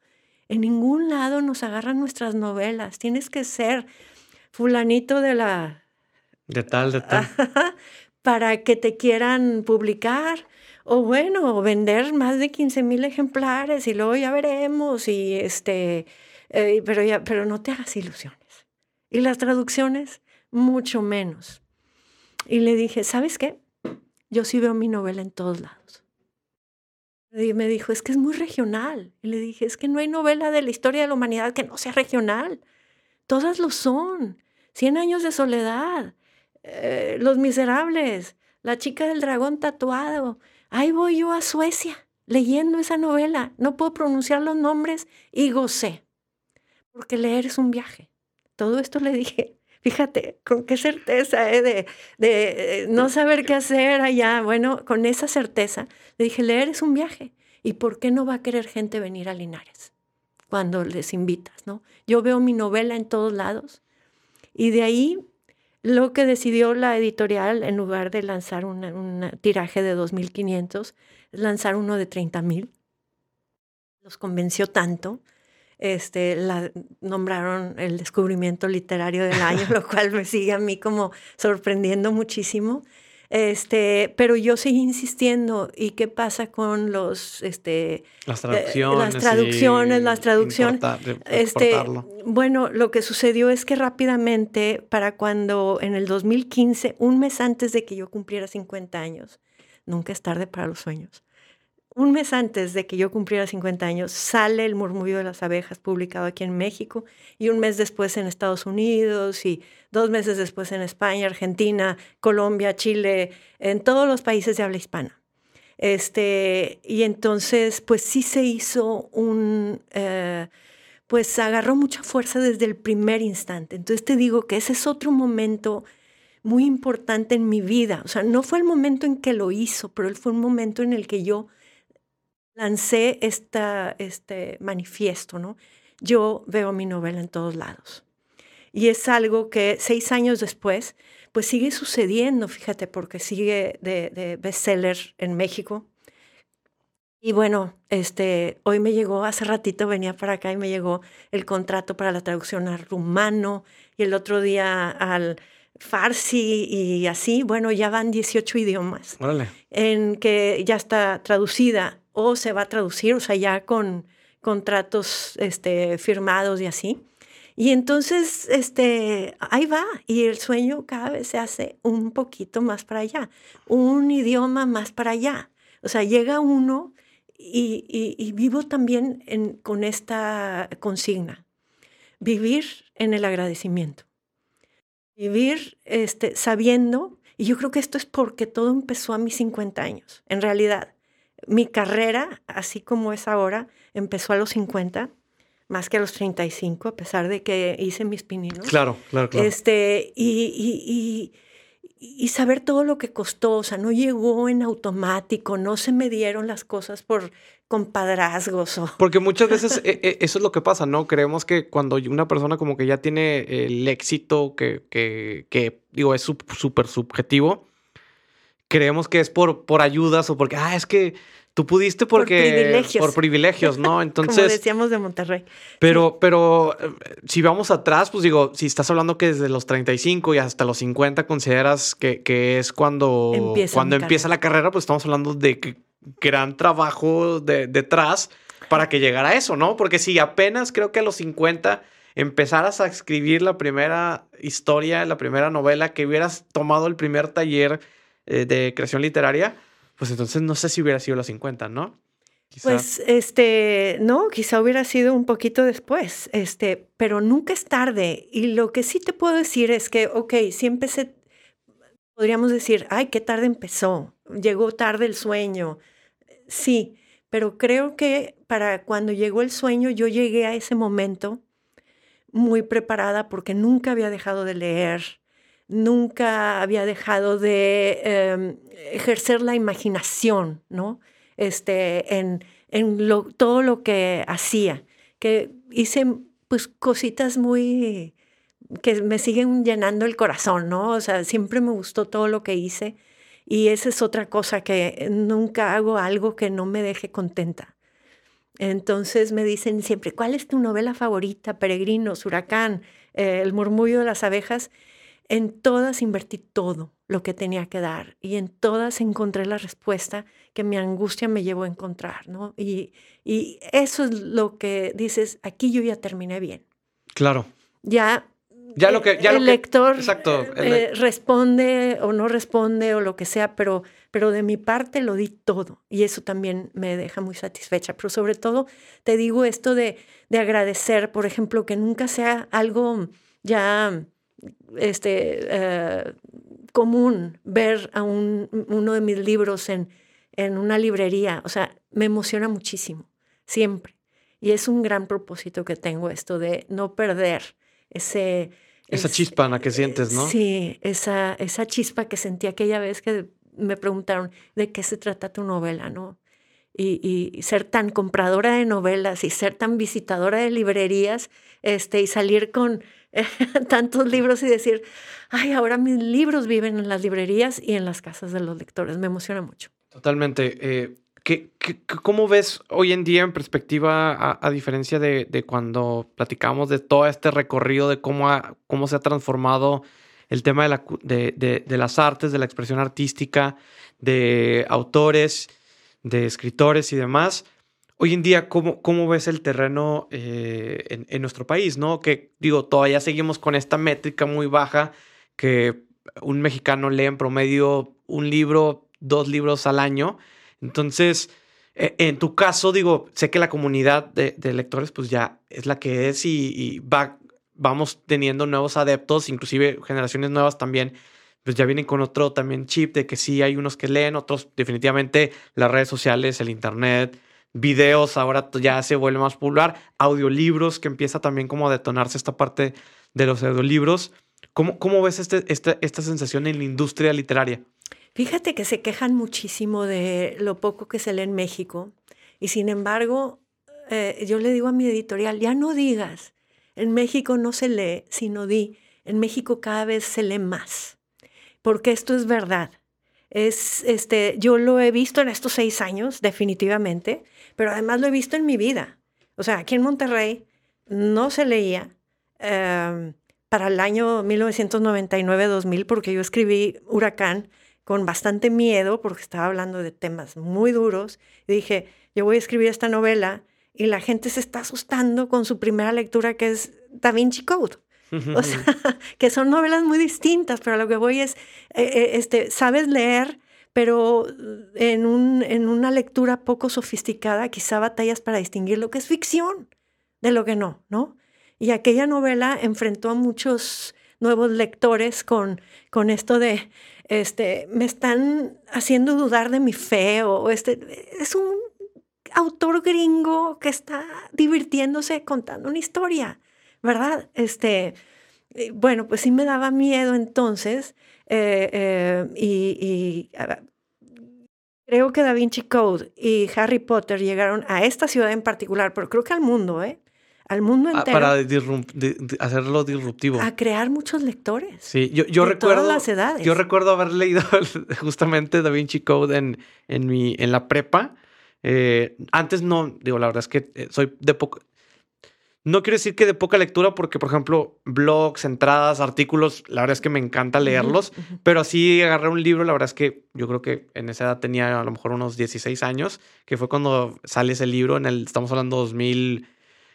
En ningún lado nos agarran nuestras novelas. Tienes que ser fulanito de la... De tal, de tal. (laughs) para que te quieran publicar. O bueno, vender más de 15 mil ejemplares y luego ya veremos. Y este, eh, pero, ya, pero no te hagas ilusiones. Y las traducciones, mucho menos. Y le dije, ¿sabes qué? Yo sí veo mi novela en todos lados. Y me dijo, es que es muy regional. Y le dije, es que no hay novela de la historia de la humanidad que no sea regional. Todas lo son. Cien años de soledad, eh, Los Miserables, La chica del dragón tatuado. Ahí voy yo a Suecia leyendo esa novela. No puedo pronunciar los nombres y gocé. Porque leer es un viaje. Todo esto le dije (laughs) Fíjate, con qué certeza ¿eh? de, de, eh, no saber qué hacer allá. Bueno, con esa certeza le dije, leer es un viaje. ¿Y por qué no va a querer gente venir a Linares cuando les invitas? ¿no? Yo veo mi novela en todos lados. Y de ahí lo que decidió la editorial, en lugar de lanzar un tiraje de 2.500, es lanzar uno de 30.000. Los convenció tanto este, la nombraron el descubrimiento literario del año, lo cual me sigue a mí como sorprendiendo muchísimo. Este, pero yo seguí insistiendo. ¿Y qué pasa con los, este, las traducciones, las traducciones, las traducciones? este, bueno, lo que sucedió es que rápidamente, para cuando en el 2015, un mes antes de que yo cumpliera 50 años, nunca es tarde para los sueños un mes antes de que yo cumpliera 50 años, sale El murmullo de las abejas publicado aquí en México y un mes después en Estados Unidos y dos meses después en España, Argentina, Colombia, Chile, en todos los países de habla hispana. Este, y entonces, pues sí se hizo un, eh, pues agarró mucha fuerza desde el primer instante. Entonces te digo que ese es otro momento muy importante en mi vida. O sea, no fue el momento en que lo hizo, pero fue un momento en el que yo lancé esta, este manifiesto, ¿no? Yo veo mi novela en todos lados. Y es algo que seis años después, pues sigue sucediendo, fíjate, porque sigue de, de bestseller en México. Y bueno, este, hoy me llegó, hace ratito venía para acá y me llegó el contrato para la traducción al rumano y el otro día al farsi y así. Bueno, ya van 18 idiomas en que ya está traducida o se va a traducir, o sea, ya con contratos este, firmados y así. Y entonces, este, ahí va, y el sueño cada vez se hace un poquito más para allá, un idioma más para allá. O sea, llega uno y, vivo también con esta consigna, vivir en el agradecimiento, vivir este, sabiendo, y yo creo que esto es porque todo empezó a mis 50 años, en realidad mi carrera, así como es ahora, empezó a los 50, más que a los 35, a pesar de que hice mis pininos. Claro, claro, claro. Este, y, y, saber todo lo que costó, o sea, no llegó en automático, no se me dieron las cosas por compadrazgos. O... Porque muchas veces e, (laughs) e, eso es lo que pasa, ¿no? Creemos que cuando una persona como que ya tiene el éxito, que, que, que digo, es súper subjetivo, creemos que es por, por ayudas o porque, ah, es que tú pudiste porque... Por privilegios. Por privilegios, ¿no? (laughs) Entonces... Como decíamos de Monterrey. Pero, pero eh, si vamos atrás, pues digo, si estás hablando que desde los 35 y hasta los 50 consideras que, que es cuando empieza, cuando empieza la carrera, pues estamos hablando de que gran trabajo de, detrás para que llegara a eso, ¿no? Porque si apenas creo que a los 50 empezaras a escribir la primera historia, la primera novela, que hubieras tomado el primer taller eh, de creación literaria, pues entonces no sé si hubiera sido los 50, ¿no? Pues este, no, quizá hubiera sido un poquito después, este, pero nunca es tarde. Y lo que sí te puedo decir es que, ok, si empecé, podríamos decir, ay, qué tarde empezó, llegó tarde el sueño. Sí, pero creo que para cuando llegó el sueño, yo llegué a ese momento muy preparada porque nunca había dejado de leer, nunca había dejado de em, ejercer la imaginación, ¿no? Este, en, en lo, todo lo que hacía, que hice pues cositas muy que me siguen llenando el corazón, ¿no? O sea, siempre me gustó todo lo que hice y esa es otra cosa que nunca hago algo que no me deje contenta. Entonces me dicen siempre, ¿cuál es tu novela favorita? Peregrinos, Huracán, eh, El murmullo de las abejas. En todas invertí todo lo que tenía que dar y en todas encontré la respuesta que mi angustia me llevó a encontrar, ¿no? Y, y eso es lo que dices, aquí yo ya terminé bien. Claro. Ya ya lo que ya el lector exacto, eh, responde o no responde o lo que sea, pero, pero de mi parte lo di todo y eso también me deja muy satisfecha. Pero sobre todo te digo esto de, de agradecer, por ejemplo, que nunca sea algo ya este, eh, común ver a un, uno de mis libros en, en una librería. O sea, me emociona muchísimo, siempre. Y es un gran propósito que tengo esto de no perder ese... Esa chispa en la que sientes, ¿no? Sí, esa, esa chispa que sentí aquella vez que me preguntaron de qué se trata tu novela, ¿no? Y, y, ser tan compradora de novelas y ser tan visitadora de librerías este, y salir con (laughs) tantos libros y decir, ay, ahora mis libros viven en las librerías y en las casas de los lectores. Me emociona mucho. Totalmente. Eh, ¿qué, cómo ves hoy en día en perspectiva, a, diferencia de, de, cuando platicamos de todo este recorrido, de cómo, cómo se ha transformado el tema de, la, de, de las artes, de la expresión artística, de autores, de escritores y demás? Hoy en día, ¿cómo, cómo ves el terreno eh, en, en, nuestro país? ¿no? Que digo, todavía seguimos con esta métrica muy baja que un mexicano lee en promedio un libro, dos libros al año. Entonces, e, en tu caso, digo, sé que la comunidad de, de lectores pues ya es la que es y, y, va, vamos teniendo nuevos adeptos, inclusive generaciones nuevas también, pues ya vienen con otro también chip de que sí hay unos que leen, otros definitivamente las redes sociales, el internet, videos ahora ya se vuelve más popular, audiolibros que empieza también como a detonarse esta parte de los audiolibros. ¿Cómo, cómo ves este, este, esta sensación en la industria literaria? Fíjate que se quejan muchísimo de lo poco que se lee en México y sin embargo eh, yo le digo a mi editorial, ya no digas, en México no se lee, sino di, en México cada vez se lee más, porque esto es verdad. Es, este, yo lo he visto en estos seis años, definitivamente, pero además lo he visto en mi vida. O sea, aquí en Monterrey no se leía em, para el año 1999-2000, porque yo escribí Huracán con bastante miedo, porque estaba hablando de temas muy duros. Y dije, yo voy a escribir esta novela y la gente se está asustando con su primera lectura, que es Da Vinci Code. O sea, (laughs) que son novelas muy distintas, pero a lo que voy es, eh, eh, este, sabes leer, pero en, un, en una lectura poco sofisticada, quizá batallas para distinguir lo que es ficción de lo que no, ¿no? Y aquella novela enfrentó a muchos nuevos lectores con, con esto de, este, me están haciendo dudar de mi fe o este, es un autor gringo que está divirtiéndose contando una historia. ¿Verdad? Este, eh, bueno, pues sí me daba miedo entonces eh, eh, y, creo que Da Vinci Code y Harry Potter llegaron a esta ciudad en particular, pero creo que al mundo, ¿eh? Al mundo ah, entero. para hacerlo disruptivo. A crear muchos lectores. Sí, yo, yo recuerdo. Todas las edades. Yo recuerdo haber leído (laughs) justamente Da Vinci Code en, en, mi, en la prepa Eh, antes no, digo, la verdad es que soy de poco... No quiero decir que de poca lectura, porque, por ejemplo, blogs, entradas, artículos, la verdad es que me encanta leerlos, pero así agarré un libro, la verdad es que yo creo que en esa edad tenía a lo mejor unos 16 años, que fue cuando sale ese libro, en el, estamos hablando 2000,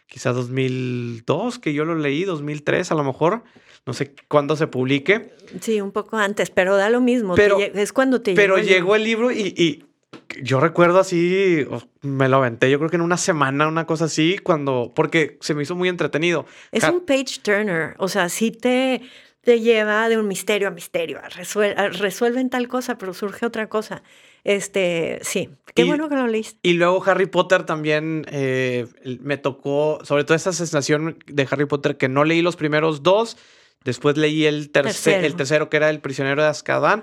quizás 2002, que yo lo leí, 2003 a lo mejor, no sé cuándo se publique. Sí, un poco antes, pero da lo mismo, pero, es cuando te Pero llegó el libro, y, y yo recuerdo así, me lo aventé, yo creo que en una semana, una cosa así, cuando, porque se me hizo muy entretenido. Es un page turner, o sea, sí te, te lleva de un misterio a misterio, resuelven tal cosa, pero surge otra cosa. Este, sí, qué bueno que lo leíste. Y luego Harry Potter también eh, me tocó, sobre todo esa sensación de Harry Potter que no leí los primeros dos, después leí el, tercer, el tercero que era El prisionero de Azkaban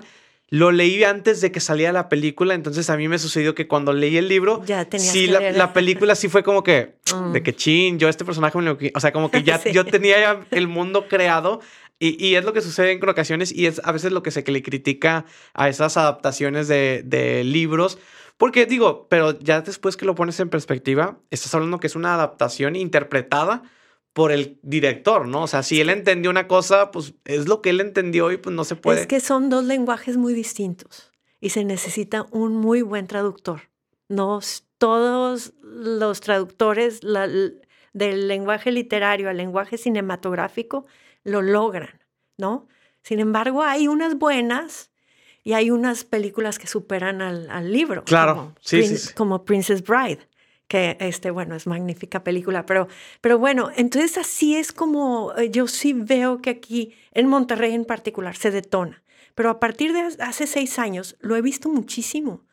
lo leí antes de que saliera la película, entonces a mí me sucedió que cuando leí el libro, ya sí, la, la, película sí fue como que, mm. de que chin, yo este personaje me lo... O sea, como que ya (laughs) yo tenía ya el mundo creado y, y, es lo que sucede en ocasiones y es a veces lo que se que le critica a esas adaptaciones de, de libros. Porque digo, pero ya después que lo pones en perspectiva, estás hablando que es una adaptación interpretada por el director, ¿no? O sea, si él entendió una cosa, pues es lo que él entendió y pues no se puede. Es que son dos lenguajes muy distintos y se necesita un muy buen traductor. No todos los traductores del lenguaje literario al lenguaje cinematográfico lo logran, ¿no? Sin embargo, hay unas buenas y hay unas películas que superan al, libro. Claro, sí, sí, Como Princess Bride que este, bueno, es magnífica película, pero, pero bueno, entonces así es como eh, yo sí veo que aquí en Monterrey en particular se detona, pero a partir de hace seis años lo he visto muchísimo.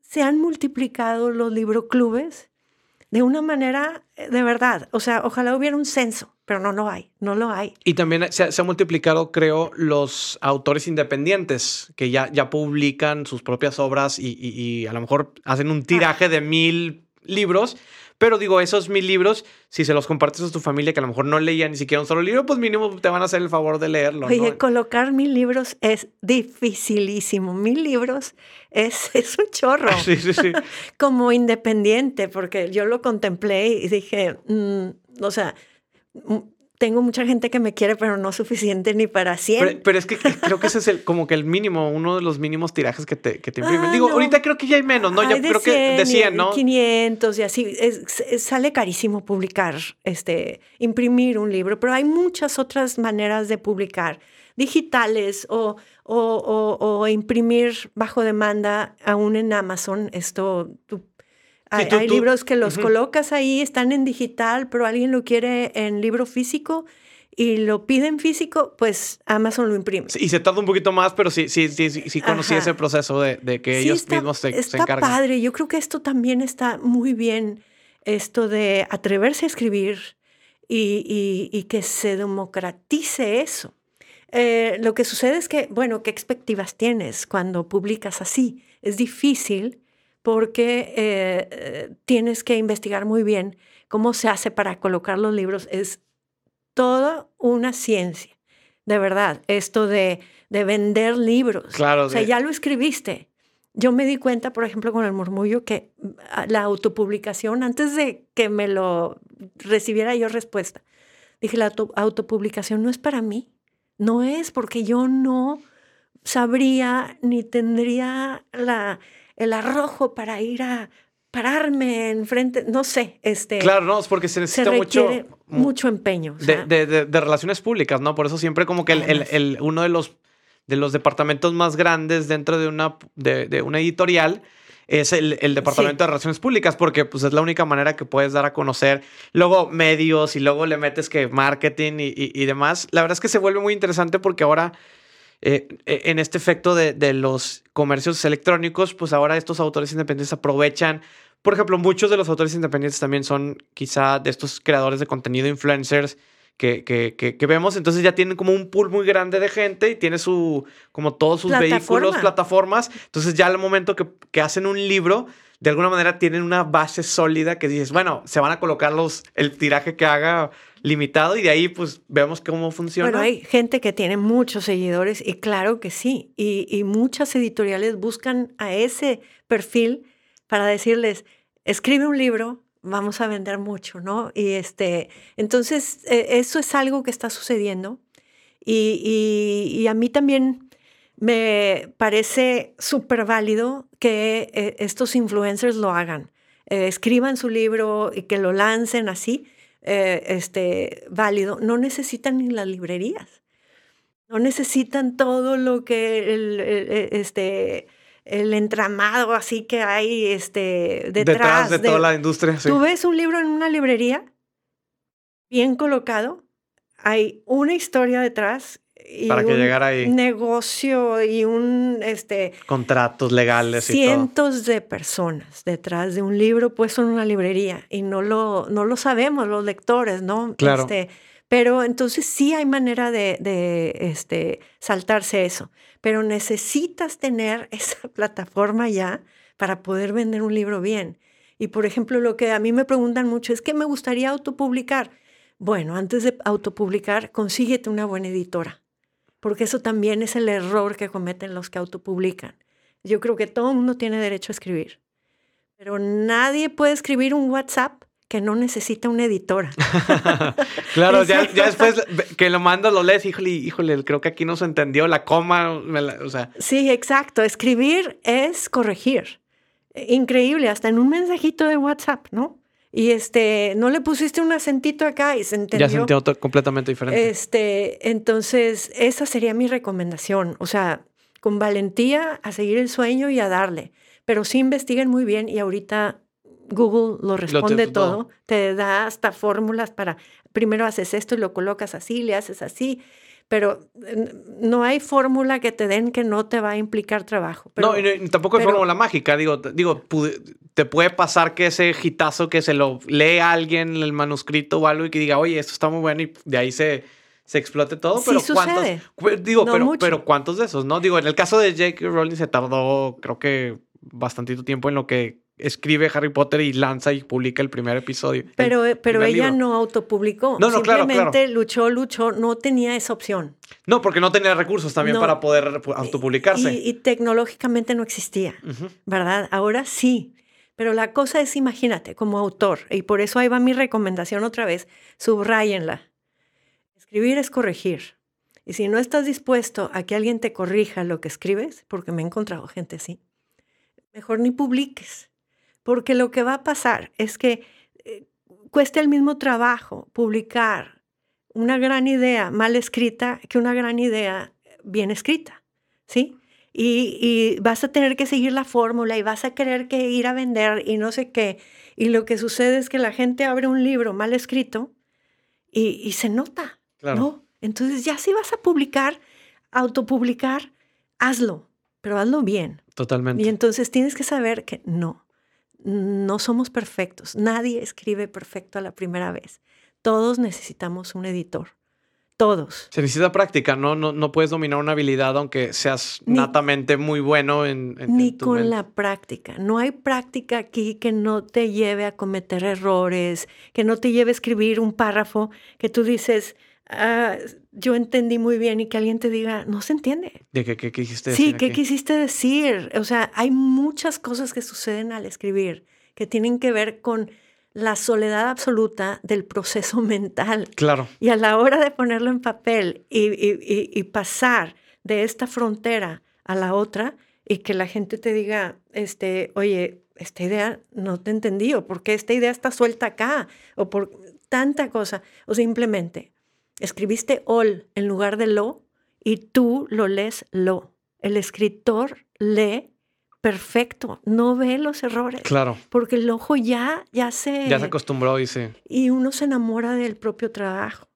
Se han multiplicado los libroclubes de una manera eh, de verdad, o sea, ojalá hubiera un censo, pero no lo hay, no lo hay. Y también se, se han multiplicado, creo, los autores independientes que ya, ya publican sus propias obras y, y, a lo mejor hacen un tiraje de mil libros, pero digo, esos mil libros, si se los compartes a tu familia que a lo mejor no leía ni siquiera un solo libro, pues mínimo te van a hacer el favor de leerlo. Oye, colocar mil libros es dificilísimo. Mil libros es, (laughs) es un chorro. Sí, sí, sí. (laughs) Como independiente, porque yo lo contemplé y dije, mm, o sea, tengo mucha gente que me quiere, pero no suficiente ni para 100. Pero, es que creo que ese es el, (laughs) como que el mínimo, uno de los mínimos tirajes que te, que te imprimen. Ah, Digo, ahorita creo que ya hay menos, ¿no? ya creo que de 100, ¿no? 500 y así. sale carísimo publicar, este, imprimir un libro, pero hay muchas otras maneras de publicar, digitales o, o, o, imprimir bajo demanda aún en Amazon. Esto, tú hay, libros que los colocas ahí, están en digital, pero alguien lo quiere en libro físico y lo pide en físico, pues Amazon lo imprime. y se tarda un poquito más, pero sí, sí, sí, sí, conocí ese proceso de, que ellos mismos se, está se padre. Yo creo que esto también está muy bien, esto de atreverse a escribir y, y, que se democratice eso. Eh, lo que sucede es que, bueno, ¿qué expectativas tienes cuando publicas así? Es difícil porque eh, eh, tienes que investigar muy bien cómo se hace para colocar los libros. Es toda una ciencia, de verdad, esto de, de vender libros. Claro. O sea, ya lo escribiste. Yo me di cuenta, por ejemplo, con el murmullo, que ah, la autopublicación, antes de que me lo recibiera yo respuesta, dije, la autopublicación no es para mí. No es porque yo no sabría ni tendría la, el arrojo para ir a pararme enfrente, no sé, este... Claro, no, es porque se necesita mucho... Mucho empeño. de, relaciones públicas, ¿no? Por eso siempre como que el, uno de los, de los departamentos más grandes dentro de una, de, una editorial es el, departamento de relaciones públicas, porque pues es la única manera que puedes dar a conocer luego medios y luego le metes que marketing y, y demás. La verdad es que se vuelve muy interesante porque ahora eh, eh, en este efecto de, los comercios electrónicos, pues ahora estos autores independientes aprovechan. Por ejemplo, muchos de los autores independientes también son quizá de estos creadores de contenido, influencers, que, que, que, vemos. Entonces ya tienen como un pool muy grande de gente y tiene su, como todos sus vehículos, plataformas. Entonces ya al momento que, que hacen un libro, de alguna manera tienen una base sólida que dices, bueno, se van a colocar los, el tiraje que haga limitado y de ahí pues vemos cómo funciona. Bueno, hay gente que tiene muchos seguidores y claro que sí, y, muchas editoriales buscan a ese perfil para decirles, escribe un libro, vamos a vender mucho, ¿no? Y este, entonces, e, eso es algo que está sucediendo. Y, y, a mí también me parece súper válido que eh, estos influencers lo hagan. Eh, escriban su libro y que lo lancen así, eh, este, válido. No necesitan ni las librerías. No necesitan todo lo que el, este, el entramado así que hay este, detrás, de, toda la industria. Tú ves un libro en una librería bien colocado, hay una historia detrás y para que un llegara ahí. negocio y un este contratos legales cientos de personas detrás de un libro puesto en una librería y no lo no lo sabemos los lectores no claro. Este, pero entonces sí hay manera de, de este, saltarse eso, pero necesitas tener (laughs) esa plataforma ya para poder vender un libro bien. Y por ejemplo, lo que a mí me preguntan mucho es que me gustaría autopublicar. Bueno, antes de autopublicar, consíguete una buena editora, porque eso también es el error que cometen los que autopublican. Yo creo que todo el mundo tiene derecho a escribir, pero nadie puede escribir un WhatsApp que no necesita una editora. (laughs) claro, ya, después que lo mando, lo lees, híjole, híjole, creo que aquí no se entendió la coma, o sea. Sí, exacto. Escribir es corregir. Increíble, hasta en un mensajito de WhatsApp, ¿no? Y este, no le pusiste un acentito acá y se entendió. Ya se entendió completamente diferente. Este, entonces, esa sería mi recomendación. O sea, con valentía a seguir el sueño y a darle. Pero sí investiguen muy bien y ahorita Google lo responde todo. te da hasta fórmulas para, primero haces esto y lo colocas así, le haces así, pero no hay fórmula que te den que no te va a implicar trabajo. no, y tampoco es fórmula mágica, digo, digo, te puede pasar que ese hitazo que se lo lee a alguien el manuscrito o algo y que diga, oye, esto está muy bueno y de ahí se, se explote todo, pero cuántos, digo, pero, pero cuántos de esos, ¿no? Digo, en el caso de Jake Rowling se tardó, creo que bastantito tiempo en lo que escribe Harry Potter y lanza y publica el primer episodio. Pero, pero ella no autopublicó. No, no, Simplemente luchó, luchó, no tenía esa opción. No, porque no tenía recursos también para poder autopublicarse. Y, tecnológicamente no existía, ¿verdad? Ahora sí. Pero la cosa es, imagínate, como autor, y por eso ahí va mi recomendación otra vez, subrayenla. Escribir es corregir. Y si no estás dispuesto a que alguien te corrija lo que escribes, porque me he encontrado gente así, mejor ni publiques porque lo que va a pasar es que eh, cuesta el mismo trabajo publicar una gran idea mal escrita que una gran idea bien escrita, ¿sí? Y, vas a tener que seguir la fórmula y vas a querer que ir a vender y no sé qué. Y lo que sucede es que la gente abre un libro mal escrito y, se nota, ¿no? Entonces ya si vas a publicar, autopublicar, hazlo, pero hazlo bien. Totalmente. Y entonces tienes que saber que no, no somos perfectos. Nadie escribe perfecto a la primera vez. Todos necesitamos un editor. Todos. Se necesita práctica, ¿no? No, no puedes dominar una habilidad aunque seas natamente muy bueno en... ni con la práctica. No hay práctica aquí que no te lleve a cometer errores, que no te lleve a escribir un párrafo que tú dices, ah, yo entendí muy bien y que alguien te diga, no se entiende. ¿De qué, qué quisiste decir? Sí, ¿qué quisiste decir? O sea, hay muchas cosas que suceden al escribir que tienen que ver con la soledad absoluta del proceso (laughs) mental. Claro. Y a la hora de ponerlo en papel y, y, pasar de esta frontera a la otra y que la gente te diga, este, oye, esta idea no te entendí, o porque esta idea está suelta acá, o por tanta cosa, o simplemente Escribiste ol en lugar de lo y tú lo lees lo. El escritor lee perfecto, no ve los errores. Claro. Porque el ojo ya, ya se... Ya se acostumbró, dice. Y uno se enamora del propio trabajo.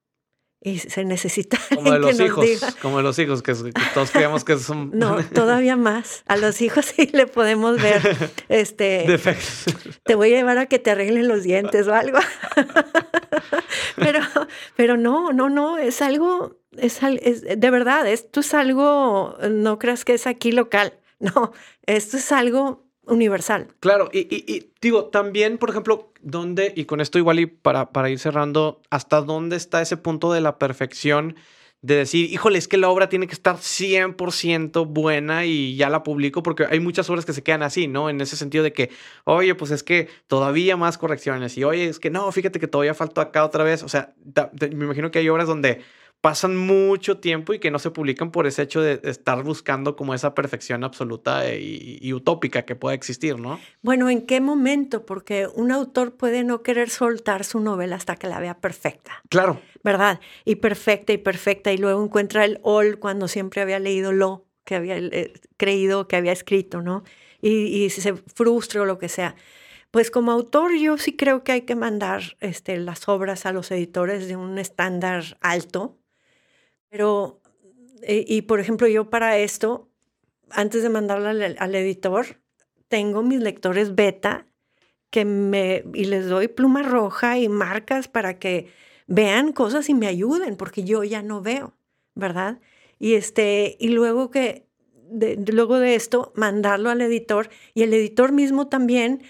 Y se necesita. (laughs) Como de los hijos. Como de los hijos, que, todos creemos que son. No, (laughs) todavía más. A los hijos sí le podemos ver (laughs) este. Defectos. Te voy a llevar a que te arreglen los dientes o algo. pero, pero no, no, no. Es algo. Es, es, de verdad, esto es algo. No creas que es aquí local. (laughs) No, esto es algo universal. Claro, y, digo, también, por ejemplo, ¿dónde, y con esto igual y para, para ir cerrando, hasta dónde está ese punto de la perfección de decir, híjole, es que la obra tiene que estar 100% buena y ya la publico, porque hay muchas obras que se quedan así, ¿no? En ese sentido de que, oye, pues es que todavía más correcciones y oye, es que no, fíjate que todavía faltó acá otra vez. O sea, me imagino que hay obras donde pasan mucho tiempo y que no se publican por ese hecho de estar buscando como esa perfección absoluta e, y, utópica que pueda existir, ¿no? Bueno, ¿en qué momento? Porque un autor puede no querer soltar su novela hasta que la vea perfecta. Claro. ¿Verdad? Y perfecta y perfecta y luego encuentra el all cuando siempre había leído lo que había eh, creído que había escrito, ¿no? Y, y se frustra o lo que sea. Pues como autor yo sí creo que hay que mandar este, las obras a los editores de un estándar alto, pero, eh, y por ejemplo, yo para esto, antes de mandarla al, editor, tengo mis lectores beta que me, y les doy pluma roja y marcas para que vean cosas y me ayuden, porque yo ya no veo, ¿verdad? Y, este, y luego que, luego de esto, mandarlo al editor y el editor mismo también,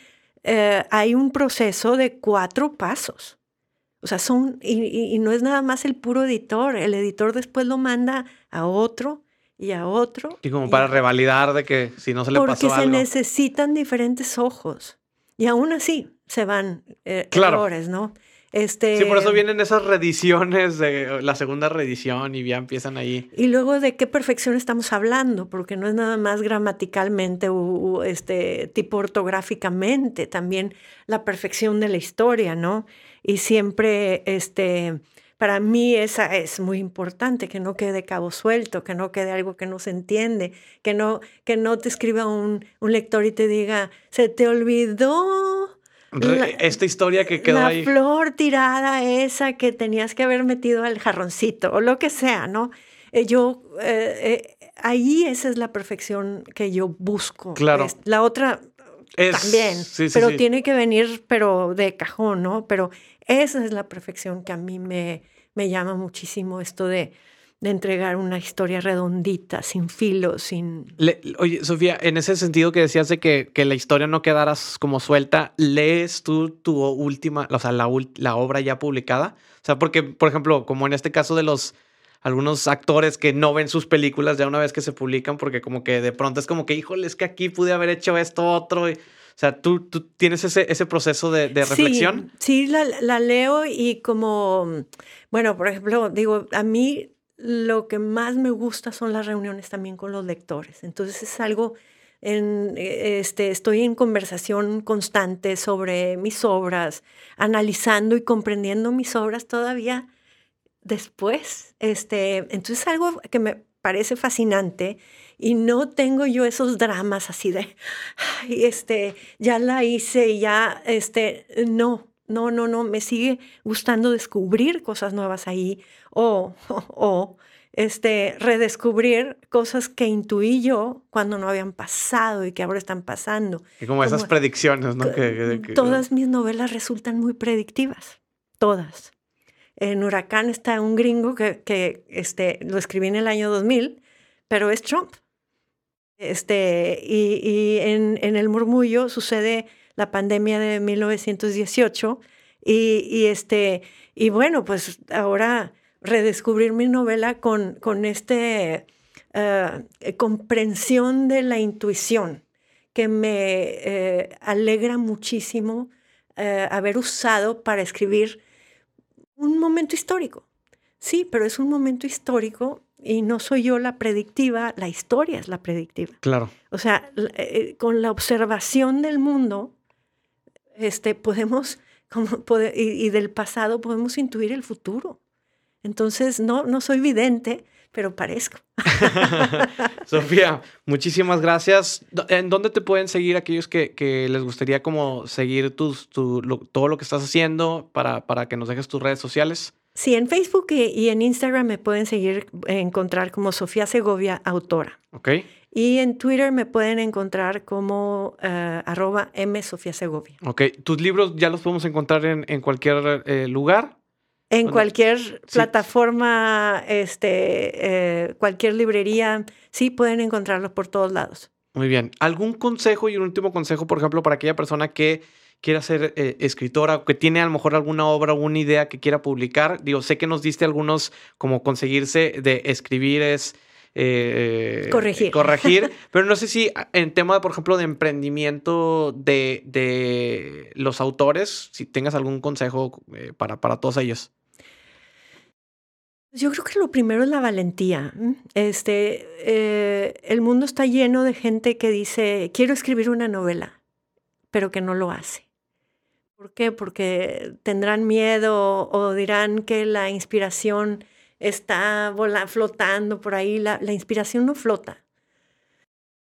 eh, hay un proceso de cuatro pasos. O sea, son, y, no es nada más el puro editor, el editor después lo manda a otro y a otro. Y como para revalidar de que si no se le pasó algo. Porque se necesitan diferentes ojos. Y aún así se van eh, errores, ¿no? Este, sí, por eso vienen esas reediciones de la segunda reedición y ya empiezan ahí. Y luego de qué perfección estamos hablando, porque no es nada más gramaticalmente o, este, tipo ortográficamente, también la perfección de la historia, ¿no? Y siempre, este, para mí esa es muy importante, que no quede cabo suelto, que no quede algo que no se entiende, que no, que no te escriba un, un lector y te diga, se te olvidó esta historia que quedó la ahí. La flor tirada esa que tenías que haber metido al jarroncito o lo que sea, ¿no? Eh, yo, eh, eh, ahí esa es la perfección que yo busco. Claro. la otra también, pero tiene que venir, pero de cajón, ¿no? Pero esa es la perfección que a mí me, me llama muchísimo esto de, de entregar una historia redondita, sin filo, sin... oye, Sofía, en ese sentido que decías de que, que, la historia no quedara como suelta, ¿lees tú tu última, o sea, la, la obra ya publicada? O sea, porque, por ejemplo, como en este caso de los algunos actores que no ven sus películas ya una vez que se publican, porque como que de pronto es como que, híjole, es que aquí pude haber hecho esto, otro. Sea, ¿tú, tú tienes ese, ese proceso de, de reflexión? Sí, sí la, la, leo y como, bueno, por ejemplo, digo, a mí lo que más me gusta son las reuniones también con los lectores. Entonces es algo, en, este, estoy en conversación constante sobre mis obras, analizando y comprendiendo mis obras todavía después. Este, entonces es algo que me parece fascinante y no tengo yo esos dramas así de, este, ya la hice y ya, este, no, no, no, no, me sigue gustando descubrir cosas nuevas ahí o, (laughs) o, este, redescubrir cosas que intuí yo cuando no habían pasado y que ahora están pasando. Y como, esas predicciones, ¿no? todas mis novelas resultan muy predictivas, todas. En Huracán está un gringo que, que este, lo escribí en el año 2000, pero es Trump. Este, y, y en, en El Murmullo sucede la pandemia de 1918 y, y, este, y bueno, pues ahora redescubrir mi novela con, con este eh, comprensión de la intuición que me eh, alegra muchísimo eh, haber usado para escribir un momento histórico. Sí, pero es un momento histórico y no soy yo la predictiva, la historia es la predictiva. Claro. O sea, con la observación del mundo, este, podemos, (laughs) como, y, del pasado, podemos intuir el futuro. Entonces, no, no soy vidente, pero parezco. (laughs) Sofía, muchísimas gracias. ¿En dónde te pueden seguir aquellos que, que les gustaría como seguir tus, todo lo que estás haciendo para, para que nos dejes tus redes sociales? Sí, en Facebook y, en Instagram me pueden seguir, encontrar como Sofía Segovia, autora. Ok. Y en Twitter me pueden encontrar como uh, arroba M Sofía Segovia. Ok, ¿tus libros ya los podemos encontrar en, en cualquier eh, lugar? En cualquier plataforma, este, eh, cualquier librería, sí pueden encontrarlos por todos lados. Muy bien. ¿Algún consejo y un último consejo, por ejemplo, para aquella persona que quiera ser eh, escritora o que tiene a lo mejor alguna obra o una idea que quiera publicar? Digo, sé que nos diste algunos como conseguirse de escribir es... Eh, corregir. Corregir, (laughs) pero no sé si en tema, por ejemplo, de emprendimiento de, de los autores, si tengas algún consejo eh, para, para todos ellos. Yo creo que lo primero es la valentía. Este, eh, el mundo está lleno de gente que dice, quiero escribir una novela, pero que no lo hace. ¿Por qué? Porque tendrán miedo o dirán que la inspiración está flotando por ahí. La, inspiración no flota.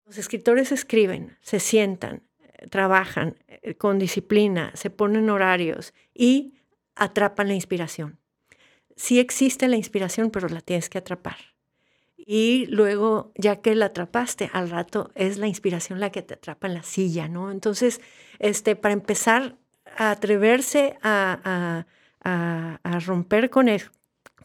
Los escritores escriben, se sientan, trabajan eh, con disciplina, se ponen horarios y atrapan la inspiración sí existe la inspiración, pero la tienes que atrapar. Y luego, ya que la atrapaste, al rato es la inspiración la que te atrapa en la silla, ¿no? Entonces, este, para empezar a atreverse a, romper con,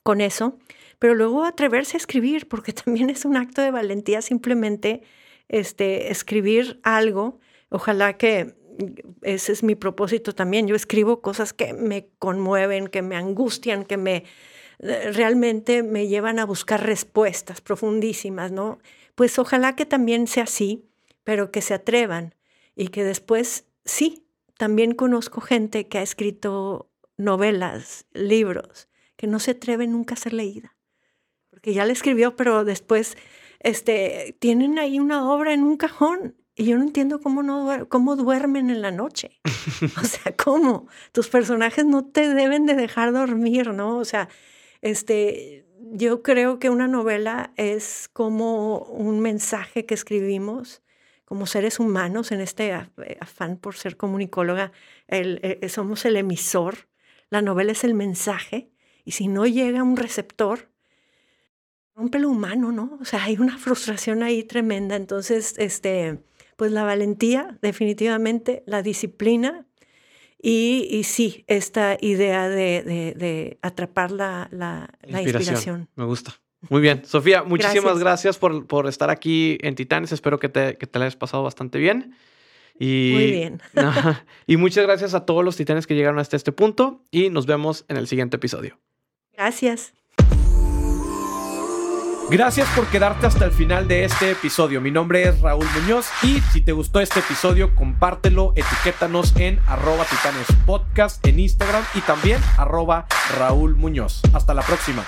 con eso, pero luego atreverse a escribir, porque (laughs) también es un acto de valentía simplemente este, escribir algo. Ojalá que ese es mi propósito también. Yo escribo cosas que me conmueven, que me angustian, que me eh, realmente me llevan a buscar respuestas profundísimas, ¿no? Pues ojalá que también sea así, pero que se atrevan y que después sí, también conozco gente que ha escrito novelas, libros, que no se atreven nunca a ser leída, porque ya la escribió, pero después este, tienen ahí una obra en un cajón y yo no entiendo cómo, no, cómo duermen en la noche. (laughs) o sea, ¿cómo? Tus personajes no te deben de dejar dormir, ¿no? O sea, este, yo creo que una novela es como un mensaje que escribimos como seres humanos en este eh, afán por ser comunicóloga. El, eh, somos el emisor, la novela es el mensaje y si no llega un receptor, rompe lo humano, ¿no? O sea, hay una frustración ahí tremenda. Entonces, este pues la valentía, definitivamente, la disciplina y, sí, esta idea de, atrapar la, inspiración. Me gusta. Muy bien. Sofía, muchísimas gracias, por, estar aquí en Titanes. Espero que te, que te la hayas pasado bastante bien. Y, Muy bien. (laughs) y muchas gracias a todos los titanes que llegaron hasta este punto y nos vemos en el siguiente episodio. Gracias. Gracias por quedarte hasta el final de este episodio. Mi nombre es Raúl Muñoz y si te gustó este episodio, compártelo, etiquétanos en arroba titanes podcast en Instagram y también arroba Raúl Muñoz. Hasta la próxima.